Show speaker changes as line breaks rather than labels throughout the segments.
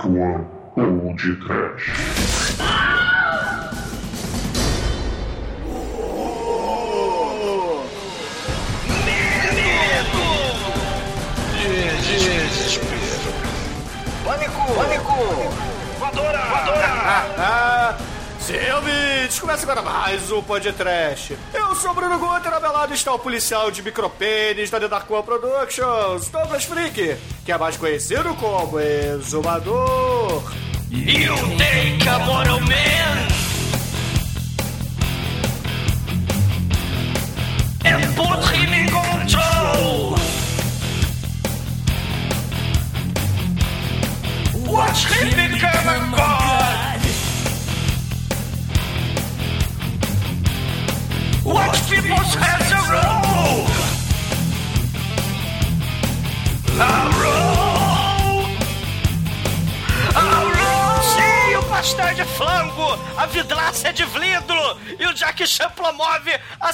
Dark One ou de Trash.
Desespero. Pânico! Pânico! Voadora! Voadora!
Ah, sim, ouvintes, começa agora mais um podcast. Eu sou o Bruno Guter, ao meu lado está o policial de micropênis da The Dark One Productions, Douglas Freak, que é mais conhecido como Exumador.
You take a moral man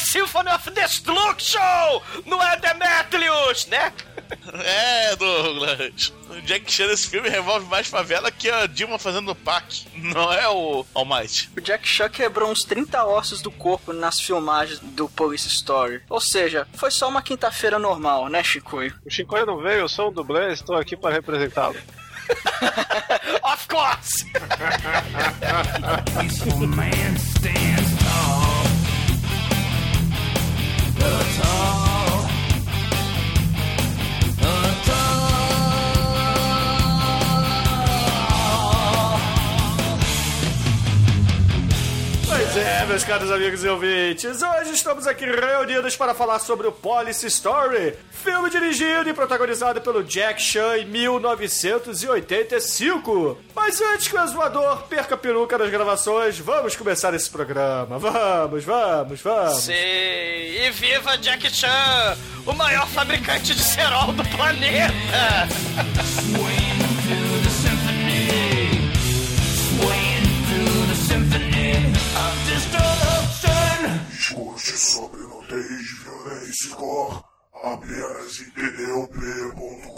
Symphony of Destruction no é Demetrius, né?
É, Douglas. O Jack Chan nesse filme revolve mais favela que a Dilma fazendo PAC. Não é o Almighty.
O Jack Chan quebrou uns 30 ossos do corpo nas filmagens do Police Story. Ou seja, foi só uma quinta-feira normal, né, Chicoio?
O Chicoio não veio, eu sou um dublê, estou aqui para representá-lo.
Of course!
é, meus caros amigos e ouvintes, hoje estamos aqui reunidos para falar sobre o Police Story, filme dirigido e protagonizado pelo Jack Chan em 1985. Mas antes que o exumador perca a peruca nas gravações, vamos começar esse programa. Vamos, vamos, vamos.
Sim, e viva Jack Chan, o maior fabricante de cerol do planeta!
Discute sobre nudez, violência e cor apenas em tdop.com.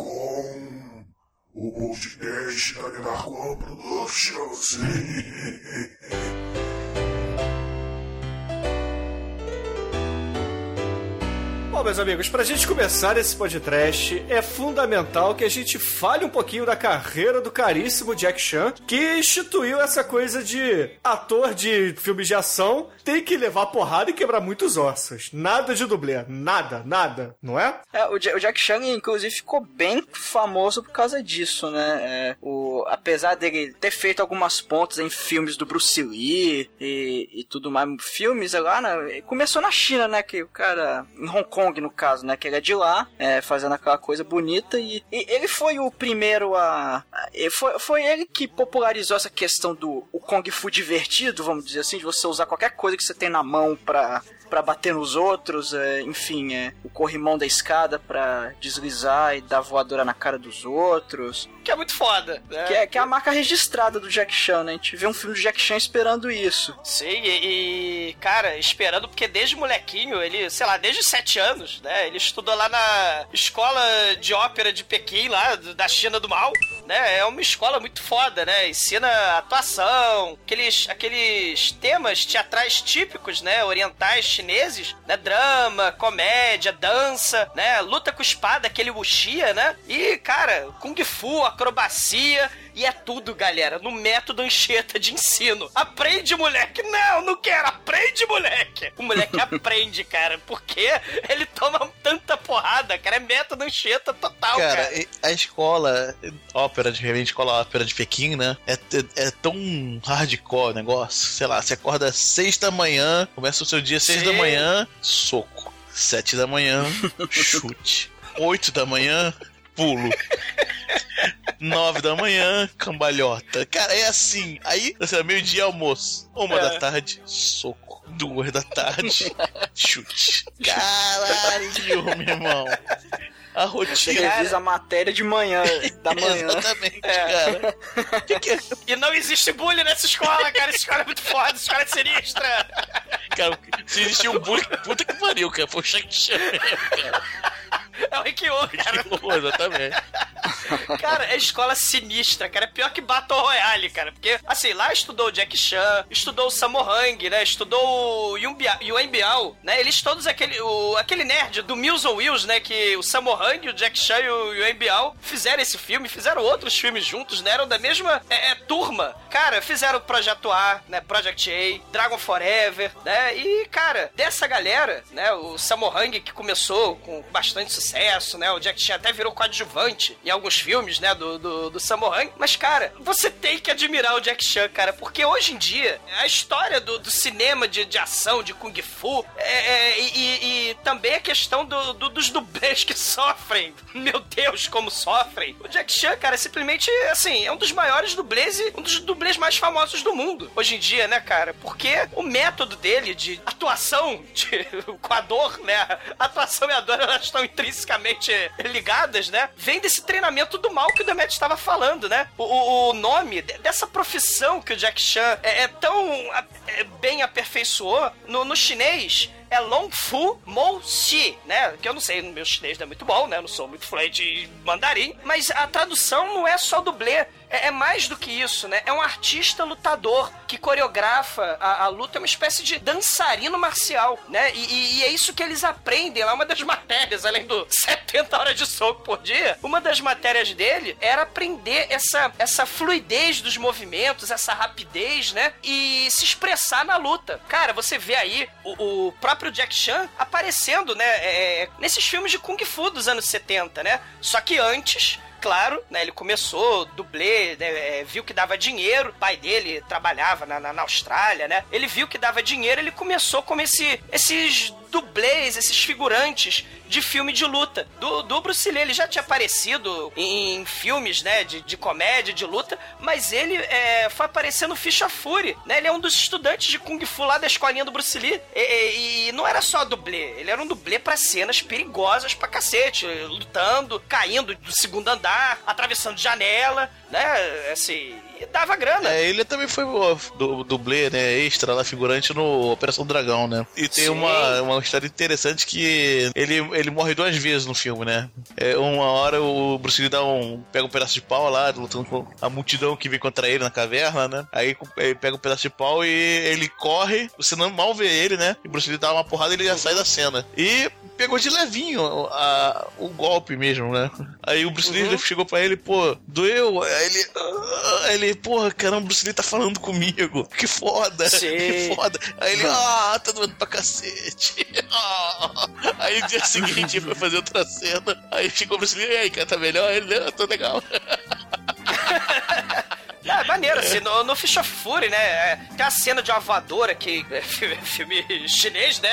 O podcast da One Productions.
meus amigos, pra gente começar esse podcast, é fundamental que a gente fale um pouquinho da carreira do caríssimo Jack Chan, que instituiu essa coisa de ator de filmes de ação tem que levar porrada e quebrar muitos ossos. Nada de dublê, nada, nada, não é?
É, o, Ja- o Jack Chan, inclusive, ficou bem famoso por causa disso, né? É, o, apesar dele ter feito algumas pontas em filmes do Bruce Lee e, e tudo mais, filmes lá, né? Começou na China, né? Que o cara, em Hong Kong, no caso, né? Que ele é de lá, é, fazendo aquela coisa bonita e, e ele foi o primeiro a... foi, foi ele que popularizou essa questão do o Kung Fu divertido, vamos dizer assim, de você usar qualquer coisa que você tem na mão pra pra bater nos outros, é, enfim, é, o corrimão da escada pra deslizar e dar voadora na cara dos outros.
Que é muito foda, né?
Que é, que é a marca registrada do Jack Chan, né? A gente vê um filme do Jack Chan esperando isso.
Sim, e, e, cara, esperando, porque desde molequinho, ele, sei lá, desde sete anos, né? Ele estudou lá na escola de ópera de Pequim, lá da China do Mal, né? É uma escola muito foda, né? Ensina atuação, aqueles, aqueles temas teatrais típicos, né? Orientais chineses, né? Drama, comédia, dança, né? Luta com espada, aquele wuxia, né? E, cara, kung fu, acrobacia. E é tudo, galera, no método Anchieta de ensino. Aprende, moleque! Não, não quero! Aprende, moleque! O moleque aprende, cara, porque ele toma tanta porrada, cara. É método Anchieta total, cara.
Cara, a escola, ópera de repente, escola ópera de Pequim, né? É, é, é tão hardcore o negócio. Sei lá, você acorda às seis da manhã, começa o seu dia às seis
Sim.
da manhã, soco. Sete da manhã, chute. Oito da manhã, pulo. Nove da manhã, cambalhota. Cara, é assim. Aí, assim, meio-dia almoço. Uma
É.
da tarde, soco. Duas da tarde, chute. Caralho, meu irmão. A
Você
rotina.
revisa a matéria de manhã, da manhã.
Exatamente,
É.
cara. Que que é?
E não existe bullying nessa escola, cara. Essa escola é muito foda, essa escola é sinistra.
Cara, se existia um bullying, puta que pariu, cara. Foi o mesmo, cara.
É o Rick Yu, cara.
Pô, exatamente.
Cara, é escola sinistra, cara. É pior que Battle Royale, cara. Porque, assim, lá estudou o Jack Chan, estudou o Sammo-Hung, né? Estudou o Yuen Biao, né? Eles todos, aquele, o, aquele nerd do Mills on Wheels, né? Que o Sammo-Hung, o Jack Chan e o Yuen Biao fizeram esse filme, fizeram outros filmes juntos, né? Eram da mesma é, é, turma. Cara, fizeram o Projeto A, né? Project A, Dragon Forever, né? E, cara, dessa galera, né? O Sammo-Hung, que começou com bastante sucesso, né? O Jack Chan até virou coadjuvante em alguns filmes, né? Do, do, do Sammo-Hung. Mas, cara, você tem que admirar o Jack Chan, cara, porque hoje em dia, a história do, do cinema de, de ação, de Kung Fu, é, é, e, e- também a questão do, do- dos dublês que sofrem. Meu Deus, como sofrem. O Jack Chan, cara, é simplesmente, assim, é um dos maiores dublês e um dos dublês mais famosos do mundo. Hoje em dia, né, cara? Porque o método dele de atuação de, com a dor, né? A atuação e a dor, elas estão intrinsecamente ligadas, né? Vem desse treinamento do mal que o Demet estava falando, né? O, o- nome de- dessa profissão que o Jack Chan é, é tão é, bem aperfeiçoou no, no chinês é Long Fu Mo Xi, né? Que eu não sei, meu chinês não é muito bom, né? Eu não sou muito fluente em mandarim. Mas a tradução não é só dublê. É, é mais do que isso, né? É um artista lutador que coreografa a, a luta, é uma espécie de dançarino marcial, né? E, e- e é isso que eles aprendem lá. Uma das matérias, além do 70 horas de soco por dia, uma das matérias dele era aprender essa, essa fluidez dos movimentos, essa rapidez, né? E se expressar na luta. Cara, você vê aí o, o próprio Jack Chan aparecendo, né? é, nesses filmes de Kung Fu dos anos 70, né? Só que antes. Claro, né? Ele começou dublê, né, é, viu que dava dinheiro. O pai dele trabalhava na, na, na Austrália, né? Ele viu que dava dinheiro, ele começou como esse, esses dublês, esses figurantes de filme de luta. Do, do Bruce Lee, ele já tinha aparecido em, filmes, né, de, de comédia, de luta, mas ele é, foi aparecer no Ficha Fury, né? Ele é um dos estudantes de Kung Fu lá da escolinha do Bruce Lee. E, e- e não era só dublê, ele era um dublê pra cenas perigosas pra cacete, lutando, caindo do segundo andar, atravessando janela, né? Assim, e dava grana.
É, ele também foi o du- dublê, né, extra lá, figurante no Operação Dragão, né? E tem
Sim.
uma, uma história interessante que ele, ele morre duas vezes no filme, né? É, uma hora o Bruce Lee dá um, pega um pedaço de pau lá, lutando com a multidão que vem contra ele na caverna, né? Aí ele pega um pedaço de pau e ele corre, você não mal vê ele, né? E o Bruce Lee dá uma porrada e ele já sai da cena. E pegou de levinho a- o golpe mesmo, né? Aí o Bruce Lee chegou pra ele, pô, doeu? Aí ele, ah, ele, porra, caramba, o Bruce Lee tá falando comigo. Que foda,
Sim.
que foda. Aí ele, ah, tá doendo pra cacete. Ah. Aí no dia seguinte foi fazer outra cena. Aí chegou o Bruce Lee, e aí, cara, tá melhor? Ele, não, tô legal.
Ah, maneiro, assim, no, no Fish of Fury, né? é, Tem a cena de uma voadora que. É fi- filme chinês, né?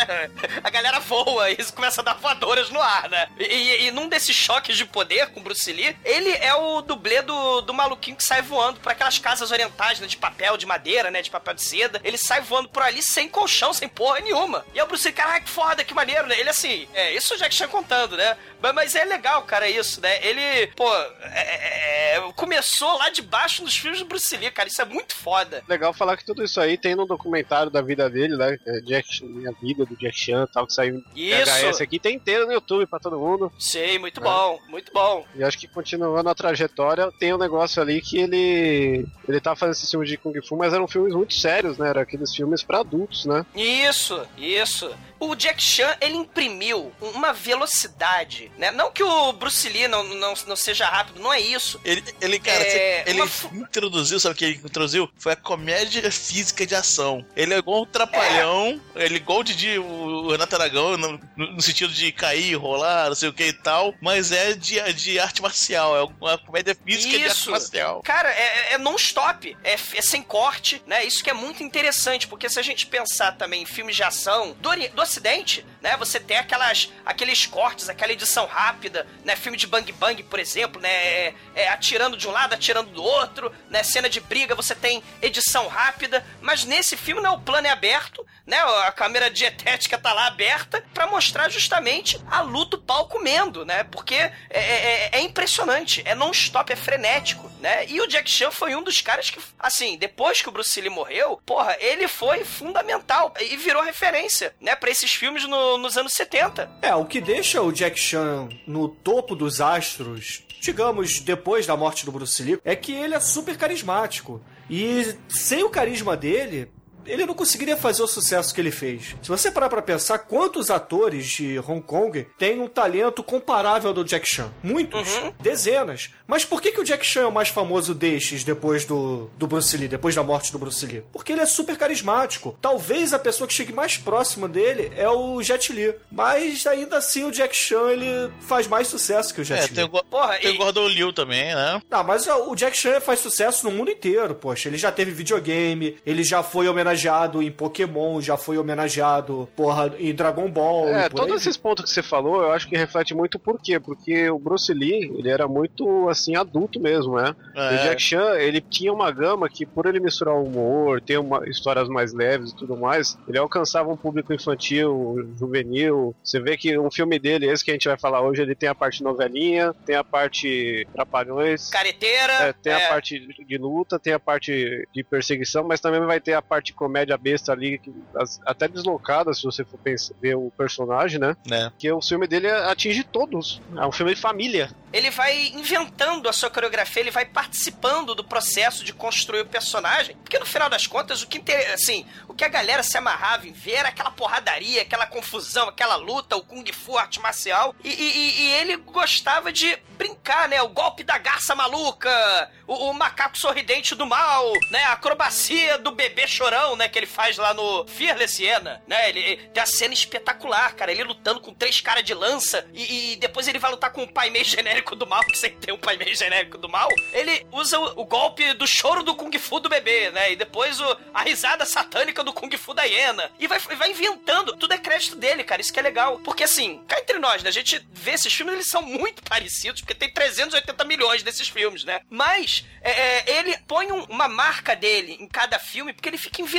A galera voa e começa a dar voadoras no ar, né? E, e- e num desses choques de poder com Bruce Lee, ele é o dublê do, do maluquinho que sai voando por aquelas casas orientais, né? De papel, de madeira, né? De papel de seda. Ele sai voando por ali sem colchão, sem porra nenhuma. E é o Bruce Lee, caraca, que foda, que maneiro, né? Ele assim, é isso o Jack Chan contando, né? Mas, mas é legal, cara, isso, né? Ele, pô, é- é- começou lá de baixo nos filmes Bruce Lee, cara. Isso é muito foda.
Legal falar que tudo isso aí tem no documentário da vida dele, né? É Jack, minha vida do Jack Chan e tal, que saiu
Isso.
VHS aqui, tem inteiro no YouTube pra todo mundo.
Sei, muito bom, muito bom.
E acho que continuando a trajetória, tem um negócio ali que ele. Ele tava fazendo esses filmes de Kung Fu, mas eram filmes muito sérios, né? Eram aqueles filmes pra adultos, né?
Isso, isso. O Jack Chan, ele imprimiu uma velocidade, né? Não que o Bruce Lee não, não, não seja rápido, não é isso.
Ele, ele cara,
É,
ele
uma fu-
introduziu, sabe o que ele introduziu? Foi a comédia física de ação. Ele é igual um trapalhão, ele é igual o Didi, o Renato Aragão, no, no- sentido de cair, rolar, não sei o que e tal, mas é de, de arte marcial, é uma comédia física de arte
Isso.
marcial.
Cara, é, é non-stop, é, é sem corte, né? Isso que é muito interessante, porque se a gente pensar também em filmes de ação do, do Ocidente, né? Você tem aquelas, aqueles cortes, aquela edição rápida, né? Filme de Bang Bang, por exemplo, né? É, é, atirando de um lado, atirando do outro, né? Né? Cena de briga, você tem edição rápida, mas nesse filme não, o plano é aberto, né? A câmera dietética tá lá aberta pra mostrar justamente a luta o pau comendo, né? Porque é, é- é impressionante, é non-stop, é frenético, né? E o Jack Chan foi um dos caras que, assim, depois que o Bruce Lee morreu, porra, ele foi fundamental e virou referência, né? Pra esses filmes no- nos anos 70.
É, o que deixa o Jack Chan no topo dos astros, digamos, depois da morte do Bruce Lee, é que ele é super carismático. E sem o carisma dele, ele não conseguiria fazer o sucesso que ele fez. Se você parar pra pensar, quantos atores de Hong Kong têm um talento comparável ao do Jack Chan? Muitos. Dezenas. Mas por que, que o Jack Chan é o mais famoso destes depois do, do Bruce Lee, depois da morte do Bruce Lee? Porque ele é super carismático. Talvez a pessoa que chegue mais próxima dele é o Jet Li. Mas ainda assim o Jack Chan ele faz mais sucesso que o Jet
É,
Li.
tem o,
Porra,
tem
e-
o Gordon Liu também, né?
Ah, mas o Jack Chan faz sucesso no mundo inteiro, poxa. Ele já teve videogame, ele já foi homenageado em Pokémon, já foi homenageado, porra, em Dragon Ball.
É, todos esses pontos que você falou, eu acho que reflete muito por quê? Porque o Bruce Lee, ele era muito, assim, adulto mesmo, né?
É.
E o Jack Chan, ele tinha uma gama que, por ele misturar humor, ter uma, histórias mais leves e tudo mais, ele alcançava um público infantil, juvenil. Você vê que um filme dele, esse que a gente vai falar hoje, ele tem a parte novelinha, tem a parte trapalhões,
Careteira.
é, tem
é,
a parte de luta, tem a parte de perseguição, mas também vai ter a parte comédia besta ali, que, as- até deslocada, se você for pensar, ver o personagem, né?
né?
Que o filme dele atinge todos. É um filme de família.
ele vai inventando a sua coreografia, ele vai participando do processo de construir o personagem, porque no final das contas, o que inter- assim, o que a galera se amarrava em ver era aquela porradaria, aquela confusão, aquela luta, o kung fu, arte marcial, e, e- e- e ele gostava de brincar, né, o golpe da garça maluca, o, o macaco sorridente do mal, né, a acrobacia do bebê chorão, né, que ele faz lá no Fearless Siena, né, ele tem a cena espetacular, cara, ele lutando com três caras de lança, e, e depois ele vai lutar com o pai meio genérico do mal, que tem um pai meio genérico do mal, ele usa o, o golpe do choro do Kung Fu do bebê, né? E depois o, a risada satânica do Kung Fu da hiena. E vai, vai inventando. Tudo é crédito dele, cara. Isso que é legal. Porque assim, cá entre nós, né? A gente vê esses filmes, eles são muito parecidos, porque tem 380 milhões desses filmes, né? Mas é, é, ele põe um- uma marca dele em cada filme, porque ele fica inventando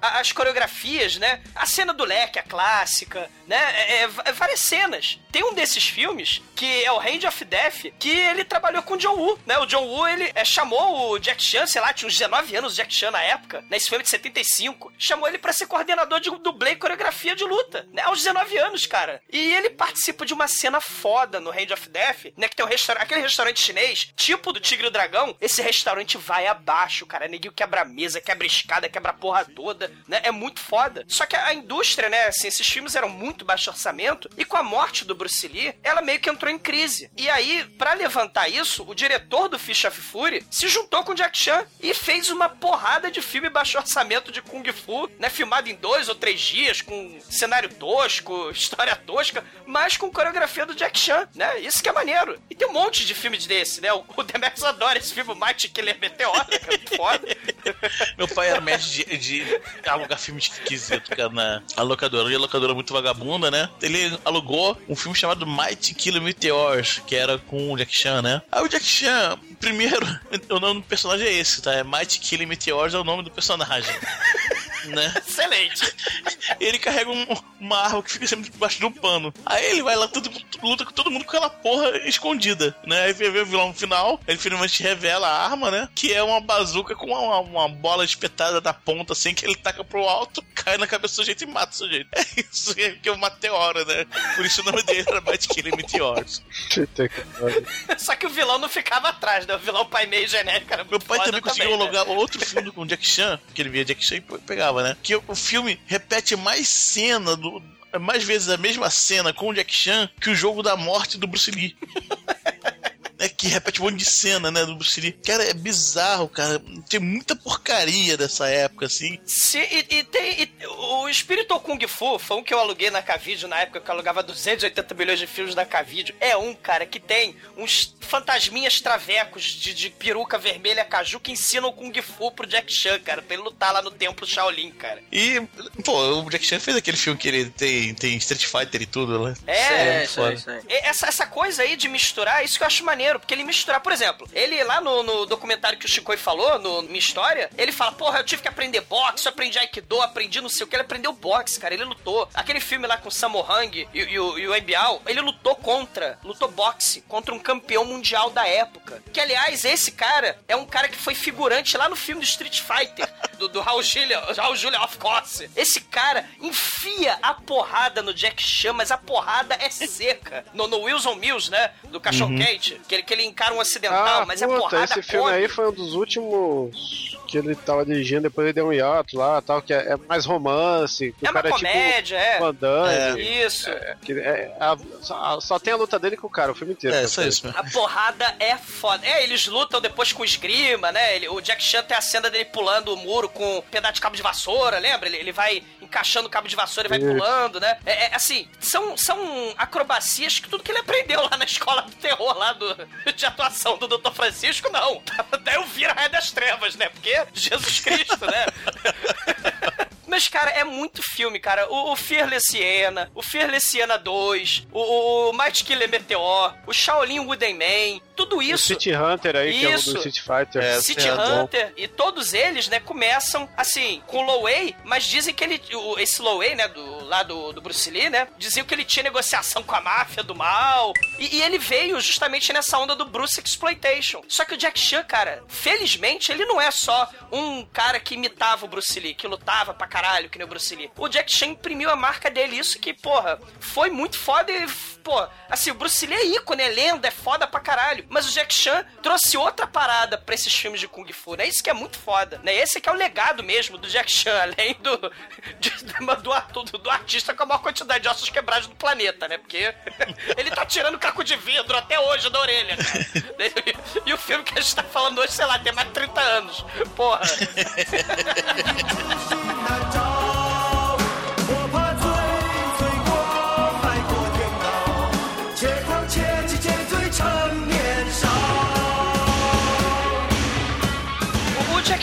a- as coreografias, né? A cena do leque, a clássica, né? É, é, va- várias cenas. Tem um desses filmes, que é o Hand of Death, que ele trabalhou com o John Woo, né? O John Woo, ele é, chamou o Jack Chan, sei lá, tinha uns 19 anos o Jack Chan na época, nesse filme de 75, chamou ele pra ser coordenador de dublê e coreografia de luta, né? Aos 19 anos, cara. E ele participa de uma cena foda no Hand of Death, né? Que tem um restaurante, aquele restaurante chinês, tipo do Tigre e o Dragão, esse restaurante vai abaixo, cara. Neguinho quebra a mesa, quebra a escada, quebra a porra toda, né? É muito foda. Só que a indústria, né, assim, esses filmes eram muito baixo orçamento, e com a morte do Bruce Lee, ela meio que entrou em crise. E aí, pra levantar isso, o diretor do Fish of Fury se juntou com o Jack Chan e fez uma porrada de filme baixo orçamento de Kung Fu, né, filmado em dois ou três dias, com cenário tosco, história tosca, mas com coreografia do Jack Chan, né? Isso que é maneiro. E tem um monte de filmes desse, né? O, o adora esse filme, o Mighty Killer Meteor, né, que é muito foda.
Meu pai era mestre de, de alugar filme esquisito, cara, na locadora. E a locadora muito vagabunda, né? Ele alugou um filme chamado Mighty Killer Meteors, que era com o Jack Chan, né? Aí o Jack Chan, primeiro, o nome do personagem é esse, tá? É Mighty Killer Meteors é o nome do personagem. né?
Excelente.
Ele carrega um- uma arma que fica sempre debaixo de um pano. Aí ele vai lá, tudo, luta com todo mundo com aquela porra escondida, né? Aí vê vê o vilão no final, ele finalmente revela a arma, né? Que é uma bazuca com uma, uma bola espetada na ponta, assim, que ele taca pro alto, cai na cabeça do sujeito e mata o sujeito. É isso que é o Meteora, né? Por isso o nome dele era
que pariu.
Só que o vilão não ficava atrás, né? O vilão pai meio genérico era
Meu pai
foda
também conseguiu
né?
alugar outro filme com Jack Chan, que ele via Jack Chan e pegava, né? Que o filme repete mais cena do. Mais vezes a mesma cena com o Jack Chan que o jogo da morte do Bruce Lee. É que repete um monte de cena, né, do Bruce Lee. Cara, é bizarro, cara. Tem muita porcaria dessa época, assim.
Se, e, e tem. e o Espírito Kung Fu foi um que eu aluguei na Cavideo na época que eu alugava 280 milhões de filmes da Cavideo. É um, cara, que tem uns fantasminhas travecos de, de peruca vermelha caju que ensinam o Kung Fu pro Jack Chan, cara, pra ele lutar lá no templo Shaolin, cara.
E, pô, o Jack Chan fez aquele filme que ele tem, tem Street Fighter e tudo, né?
É,
É,
foda.
aí, isso aí.
E Essa, essa coisa aí de misturar, isso que eu acho maneiro, porque ele misturar, por exemplo, ele lá no, no documentário que o Chico falou, no Minha História, ele fala, porra, eu tive que aprender boxe, eu aprendi Aikido, aprendi não sei o que, ele aprendeu boxe, cara, ele lutou. Aquele filme lá com o Sammo Hung e, e o, e o Embial, ele lutou contra, lutou boxe, contra um campeão mundial da época. Que, aliás, esse cara é um cara que foi figurante lá no filme do Street Fighter, do, do Raul Julia, Raul Julia, of course. Esse cara enfia a porrada no Jack Chan, mas a porrada é seca. No, no Wilson Mills, né, do Cachorro Quente, que ele, que ele encara um acidental,
Ah,
mas a
puta,
porrada
esse filme
come.
aí foi um dos últimos que ele tava dirigindo, depois ele deu um hiato lá, tal, que é, é mais romance, que
É
o
uma
cara
comédia,
é
é.
tipo Van Damme,
Isso.
que é- a- só, só tem a luta dele com o cara, o filme inteiro.
É, só isso mesmo.
A porrada é foda. É, eles lutam depois com esgrima, né? Ele- o Jack Chan tem a cena dele pulando o muro com um pedaço de cabo de vassoura, lembra? Ele, ele vai encaixando o cabo de vassoura e vai
Isso.
pulando, né? É, é, assim, são, são acrobacias que tudo que ele aprendeu lá na escola do terror, lá do, de atuação do Dr. Francisco, não. Daí eu vira Raio das Trevas, né? Porque Jesus Cristo, né? Mas, cara, é muito filme, cara. O, o Fearless Siena, o Fearless Siena 2, o, o Might Killer Meteor, o Shaolin Wooden Man, tudo
O
isso.
City Hunter aí, que é o
Isso.
do Street Fighter.
É,
City
é bom.
Hunter e todos eles, né, começam assim, com low way, mas dizem que ele, o- esse low way, né, do, lá do, do Bruce Lee, né, diziam que ele tinha negociação com a máfia do mal, e, e ele veio justamente nessa onda do Bruce Exploitation. Só que o Jack Chan, cara, felizmente, ele não é só um cara que imitava o Bruce Lee, que lutava pra caralho, que nem o Bruce Lee. O Jack Chan imprimiu a marca dele, isso que, porra, foi muito foda e, pô, assim, o Bruce Lee é ícone, é lenda, é foda pra caralho. Mas o Jack Chan trouxe outra parada pra esses filmes de Kung Fu, né? Isso que é muito foda, né? Esse que é o legado mesmo do Jack Chan, além do, do, do, do artista com a maior quantidade de ossos quebrados do planeta, né? Porque ele tá tirando caco de vidro até hoje da orelha, cara. E o filme que a gente tá falando hoje, sei lá, tem mais de 30 anos. Porra.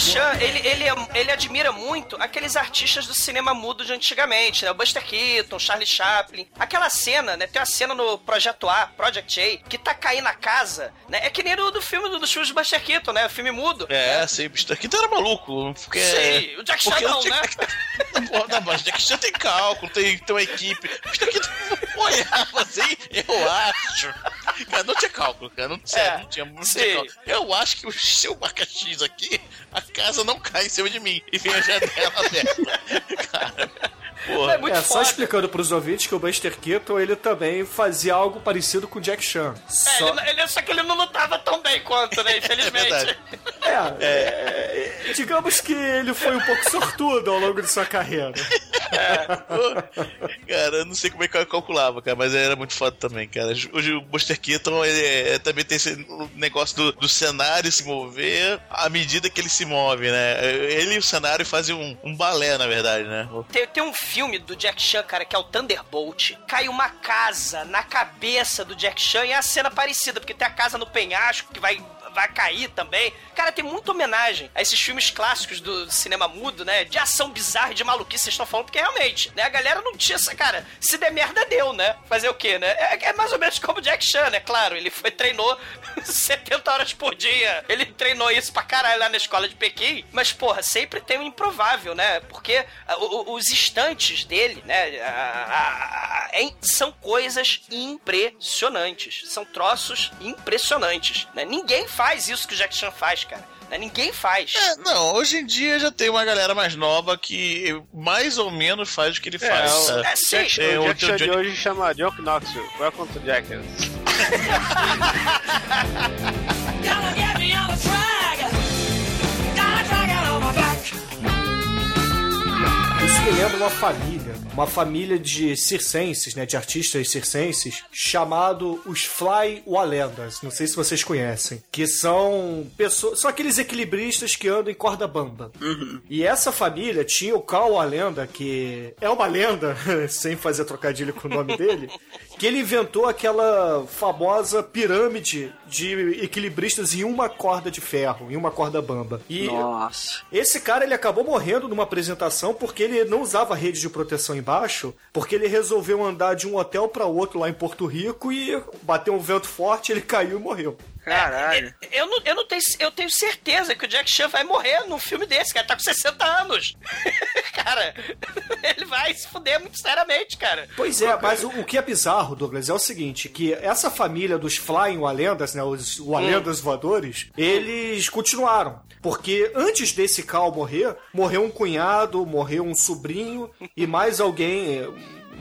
Chan, ele, ele, é- ele admira muito aqueles artistas do cinema mudo de antigamente, né? O Buster Keaton, Charlie Chaplin. Aquela cena, né? Tem uma cena no Projeto A, Project A, que tá caindo a casa, né? É que nem do, do filme do, dos filmes do Buster Keaton, né? O filme mudo.
É, sei, bicho, aqui tu era maluco. Porque,
Sim, o Jack Chan não,
o Jack- Porra, não, mas Jack Chan tem cálculo, tem, tem uma equipe. Aqui tu olhava assim, eu acho. Cara, não tinha cálculo, cara. Não, sério, não tinha muito
sim.
cálculo. Eu acho que se eu marcar X aqui, casa não cai em cima de mim e vem a janela aberta. Cara, porra.
É muito
é, só explicando pros ouvintes que o Buster Keaton, ele também fazia algo parecido com o Jack Chan.
É,
Só...
ele, ele- só que ele não lutava tão bem quanto, né? Infelizmente.
verdade.
É, é, digamos que ele foi um pouco sortudo ao longo de sua carreira.
Cara, eu não sei como é que eu calculava, cara, mas era muito foda também, cara. Hoje o Buster Keaton ele é- também tem esse negócio do, do cenário se mover à medida que ele se move, né? Ele e o cenário fazem um, um balé, na verdade, né?
Tem, tem um filme do Jack Chan, cara, que é o Thunderbolt. Cai uma casa na cabeça do Jack Chan e é a cena parecida, porque tem a casa no penhasco que vai. Vai cair também. Cara, tem muita homenagem a esses filmes clássicos do cinema mudo, né? De ação bizarra e de maluquice, vocês estão falando, porque realmente, né? A galera não tinha essa. Cara, se der merda, deu, né? Fazer o quê, né? É, é mais ou menos como o Jack Chan, né? Claro, ele foi, treinou 70 horas por dia. Ele treinou isso pra caralho lá na escola de Pequim. Mas, porra, sempre tem um improvável, né? Porque ah, o- o- os instantes dele, né? são coisas impressionantes. São troços impressionantes. Né? Ninguém faz isso que o Jack Chan faz, cara. Né? Ninguém faz.
É, não, hoje em dia já tem uma galera mais nova que mais ou menos faz o que ele faz.
o-?
É, sim.
Jack,
É,
o
o
Jack Chan de
Johnny-
hoje chama John Knoxville. Welcome to Jackass.
Isso me lembra uma família, uma família de circenses, né, de artistas circenses, chamado os Fly Walendas. Não sei se vocês conhecem, que são pessoas, são aqueles equilibristas que andam em corda bamba. E essa família tinha o Cal Walenda, que é uma lenda, sem fazer trocadilho com o nome dele, que ele inventou aquela famosa pirâmide de equilibristas em uma corda de ferro, em uma corda bamba. E
Nossa.
esse cara ele acabou morrendo numa apresentação porque ele não usava rede de proteção embaixo, porque ele resolveu andar de um hotel para outro lá em Porto Rico e bateu um vento forte, ele caiu e morreu.
Caralho.
Eu não, eu não tenho, eu tenho certeza que o Jack Chan vai morrer num filme desse, cara. Tá com 60 anos. cara, ele vai se fuder muito seriamente, cara.
Pois é, mas o, o que é bizarro, Douglas, é o seguinte, que essa família dos Flying Walendas, né, os Walendas voadores, eles continuaram. Porque antes desse Cal morrer, morreu um cunhado, morreu um sobrinho e mais alguém,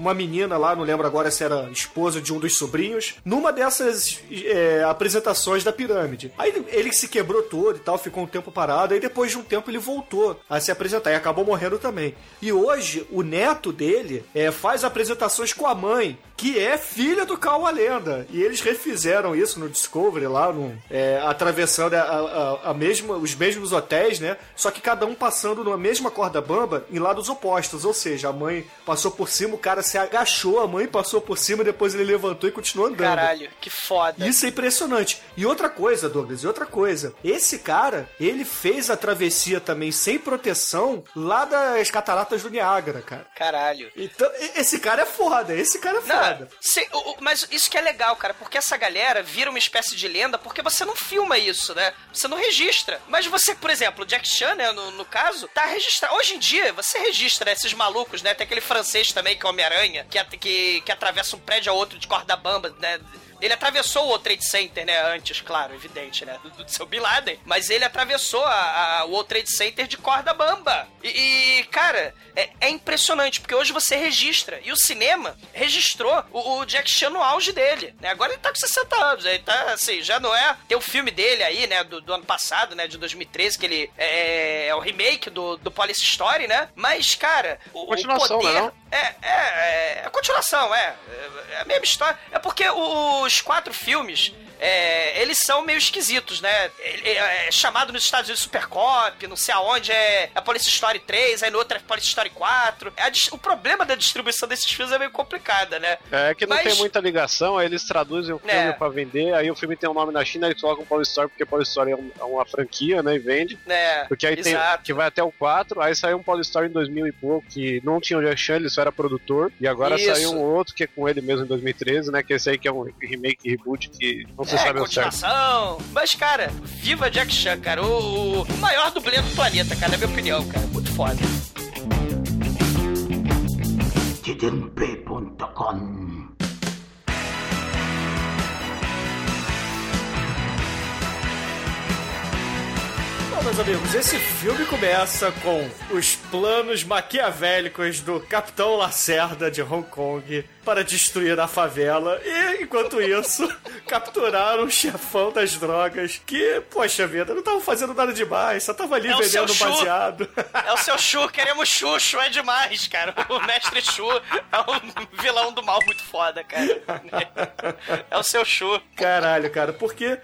uma menina lá, não lembro agora se era esposa de um dos sobrinhos, numa dessas é, apresentações da pirâmide. Aí ele, se quebrou todo e tal, ficou um tempo parado, aí depois de um tempo ele voltou a se apresentar e acabou morrendo também. E hoje, o neto dele é, faz apresentações com a mãe, que é filha do Cal Lenda. E eles refizeram isso no Discovery lá, no, é, atravessando a, a- a mesma, os mesmos hotéis, né? Só que cada um passando numa mesma corda bamba em lados opostos. Ou seja, a mãe passou por cima, o cara se agachou, a mãe passou por cima, depois ele levantou e continuou andando.
Caralho, que foda.
Isso é impressionante. E outra coisa, Douglas, e outra coisa. Esse cara, ele fez a travessia também sem proteção lá das cataratas do Niágara, cara.
Caralho.
Então, esse cara é foda, esse cara é
Não, sim, mas isso que é legal, cara, porque essa galera vira uma espécie de lenda porque você não filma isso, né? Você não registra. Mas você, por exemplo, Jack Chan, né, no, no caso, tá registrado. Hoje em dia, você registra né, esses malucos, né? Tem aquele francês também, que é Homem-Aranha, que, que, que atravessa um prédio a outro de corda bamba, né? Ele atravessou o World Trade Center, né? Antes, claro, evidente, né? Do, do seu Bin Laden. Mas ele atravessou a, a- o World Trade Center de corda bamba. E, e, cara, é, é impressionante, porque hoje você registra. E o cinema registrou o, o Jack Chan no auge dele, né? Agora ele tá com 60 anos. Ele tá, assim, já não é... Tem o filme dele aí, né? Do, do ano passado, né? De 2013, que ele é, é o remake do, do Police Story, né? Mas, cara, o, o
Continuação,
poder...
né, não?
É, é, é, é continuação, é. É a mesma história. É porque os quatro filmes. É, eles são meio esquisitos, né? É, é chamado nos Estados Unidos Super Cop, não sei aonde é a Police Story 3, aí no outro é Police Story 4. É o problema da distribuição desses filmes é meio complicada, né?
É que não
Mas-
tem muita ligação, aí eles traduzem o filme
É.
pra vender, aí o filme tem um nome na China, eles colocam Polystory porque Polystory é, um- é uma franquia, né, e vende.
É,
Porque aí tem,
exato.
que vai até o 4, aí saiu um Polystory em 2000 e pouco, que não tinha o Jack Chan, ele só era produtor, e agora
Isso.
saiu um outro que é com ele mesmo em 2013, né, que esse aí que é um remake, reboot, que não se
É,
sabe ao certo.
continuação. Mas, cara, viva Jack Chan, cara. O, o maior dublê do planeta, cara, na minha opinião, cara. Muito foda.
Chidempe.com
Bom, meus amigos, esse filme começa com os planos maquiavélicos do Capitão Lacerda de Hong Kong para destruir a favela e, enquanto isso, capturaram o chefão das drogas que, poxa vida, não estavam fazendo nada demais, só tava ali
É
vendendo
Chu.
baseado.
É o seu Chu, queremos Chuchu, é demais, cara. O mestre Chu é um vilão do mal muito foda, cara. É o seu Chu.
Caralho, cara, porque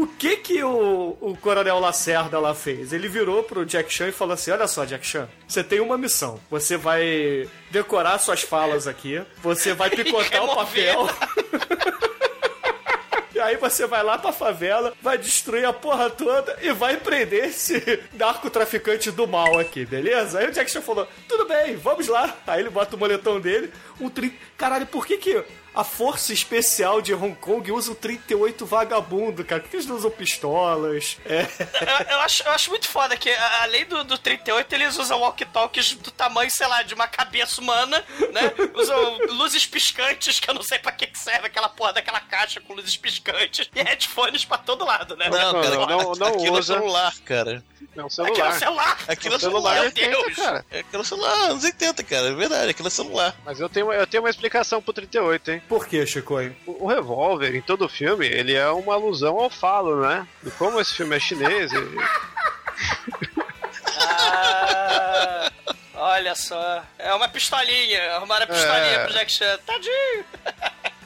o que que o, o Coronel Lacerda lá fez? Ele virou pro Jack Chan e falou assim: Olha só, Jack Chan, você tem uma missão. Você vai decorar suas falas aqui, você vai picotar o papel. E aí você vai lá pra favela, vai destruir a porra toda e vai prender esse narcotraficante do mal aqui, beleza? Aí o Jack Chan falou, tudo bem, vamos lá. Aí ele bota o moletom dele, um tri... Caralho, por que que a força especial de Hong Kong usa o 38 vagabundo, cara? Por que eles não usam pistolas? É...
Eu, eu acho, eu acho muito foda que, além do, do 38, eles usam walkie-talkies do tamanho, sei lá, de uma cabeça humana, né? Usam luzes piscantes, que eu não sei pra que que serve aquela porra daquela caixa com luzes piscantes, e headphones pra todo lado, né?
Não, cara,
Não, não, não
aquilo
usa.
é celular, cara.
É um
Aquilo é
celular.
celular.
Aquilo é
celular
celular.
é 80,
Deus.
cara.
É aquilo é celular, anos 80, cara. É verdade, aquilo é celular.
Mas eu tenho, eu tenho uma explicação pro 38, hein?
Por que, Chico?
O, o revólver, em todo o filme, ele é uma alusão ao falo, né? E como esse filme é chinês, e-
Ah, olha só. É uma pistolinha. Arrumaram a pistolinha
É.
pro Jack Chan. Tadinho.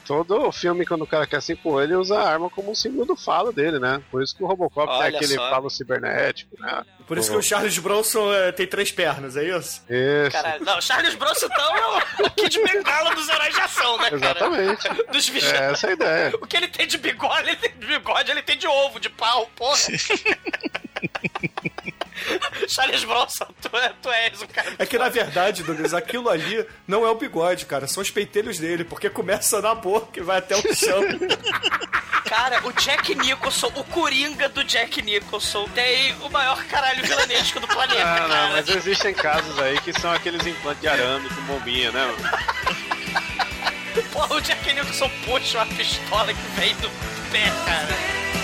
Todo o filme, quando o cara quer se impor, ele usa a arma como um símbolo do falo dele, né? Por isso que o Robocop
Olha
tem aquele
só.
falo cibernético, né?
Por isso que o Charles Bronson é, tem três pernas, é isso?
Isso.
Caralho. Não, Charles Bronson, então, é o, Kid Bengala dos heróis de ação, né, cara?
Exatamente.
Dos
É
vigilantes.
essa a ideia.
O que ele tem de bigode, ele tem de bigode, ele tem de ovo, de pau, porra. Charles Bronson, tu, é- tu és um cara.
É que na verdade, Douglas, aquilo ali não é o bigode, cara. São os pentelhos dele, porque começa na boca e vai até o chão.
Cara, o Jack Nicholson, o Coringa do Jack Nicholson, tem o maior caralho vilanesco do planeta,
Ah,
cara.
não, mas existem casos aí que são aqueles implantes de arame com bombinha, né?
Porra, o Jack Nicholson puxa uma pistola que vem do pé, cara.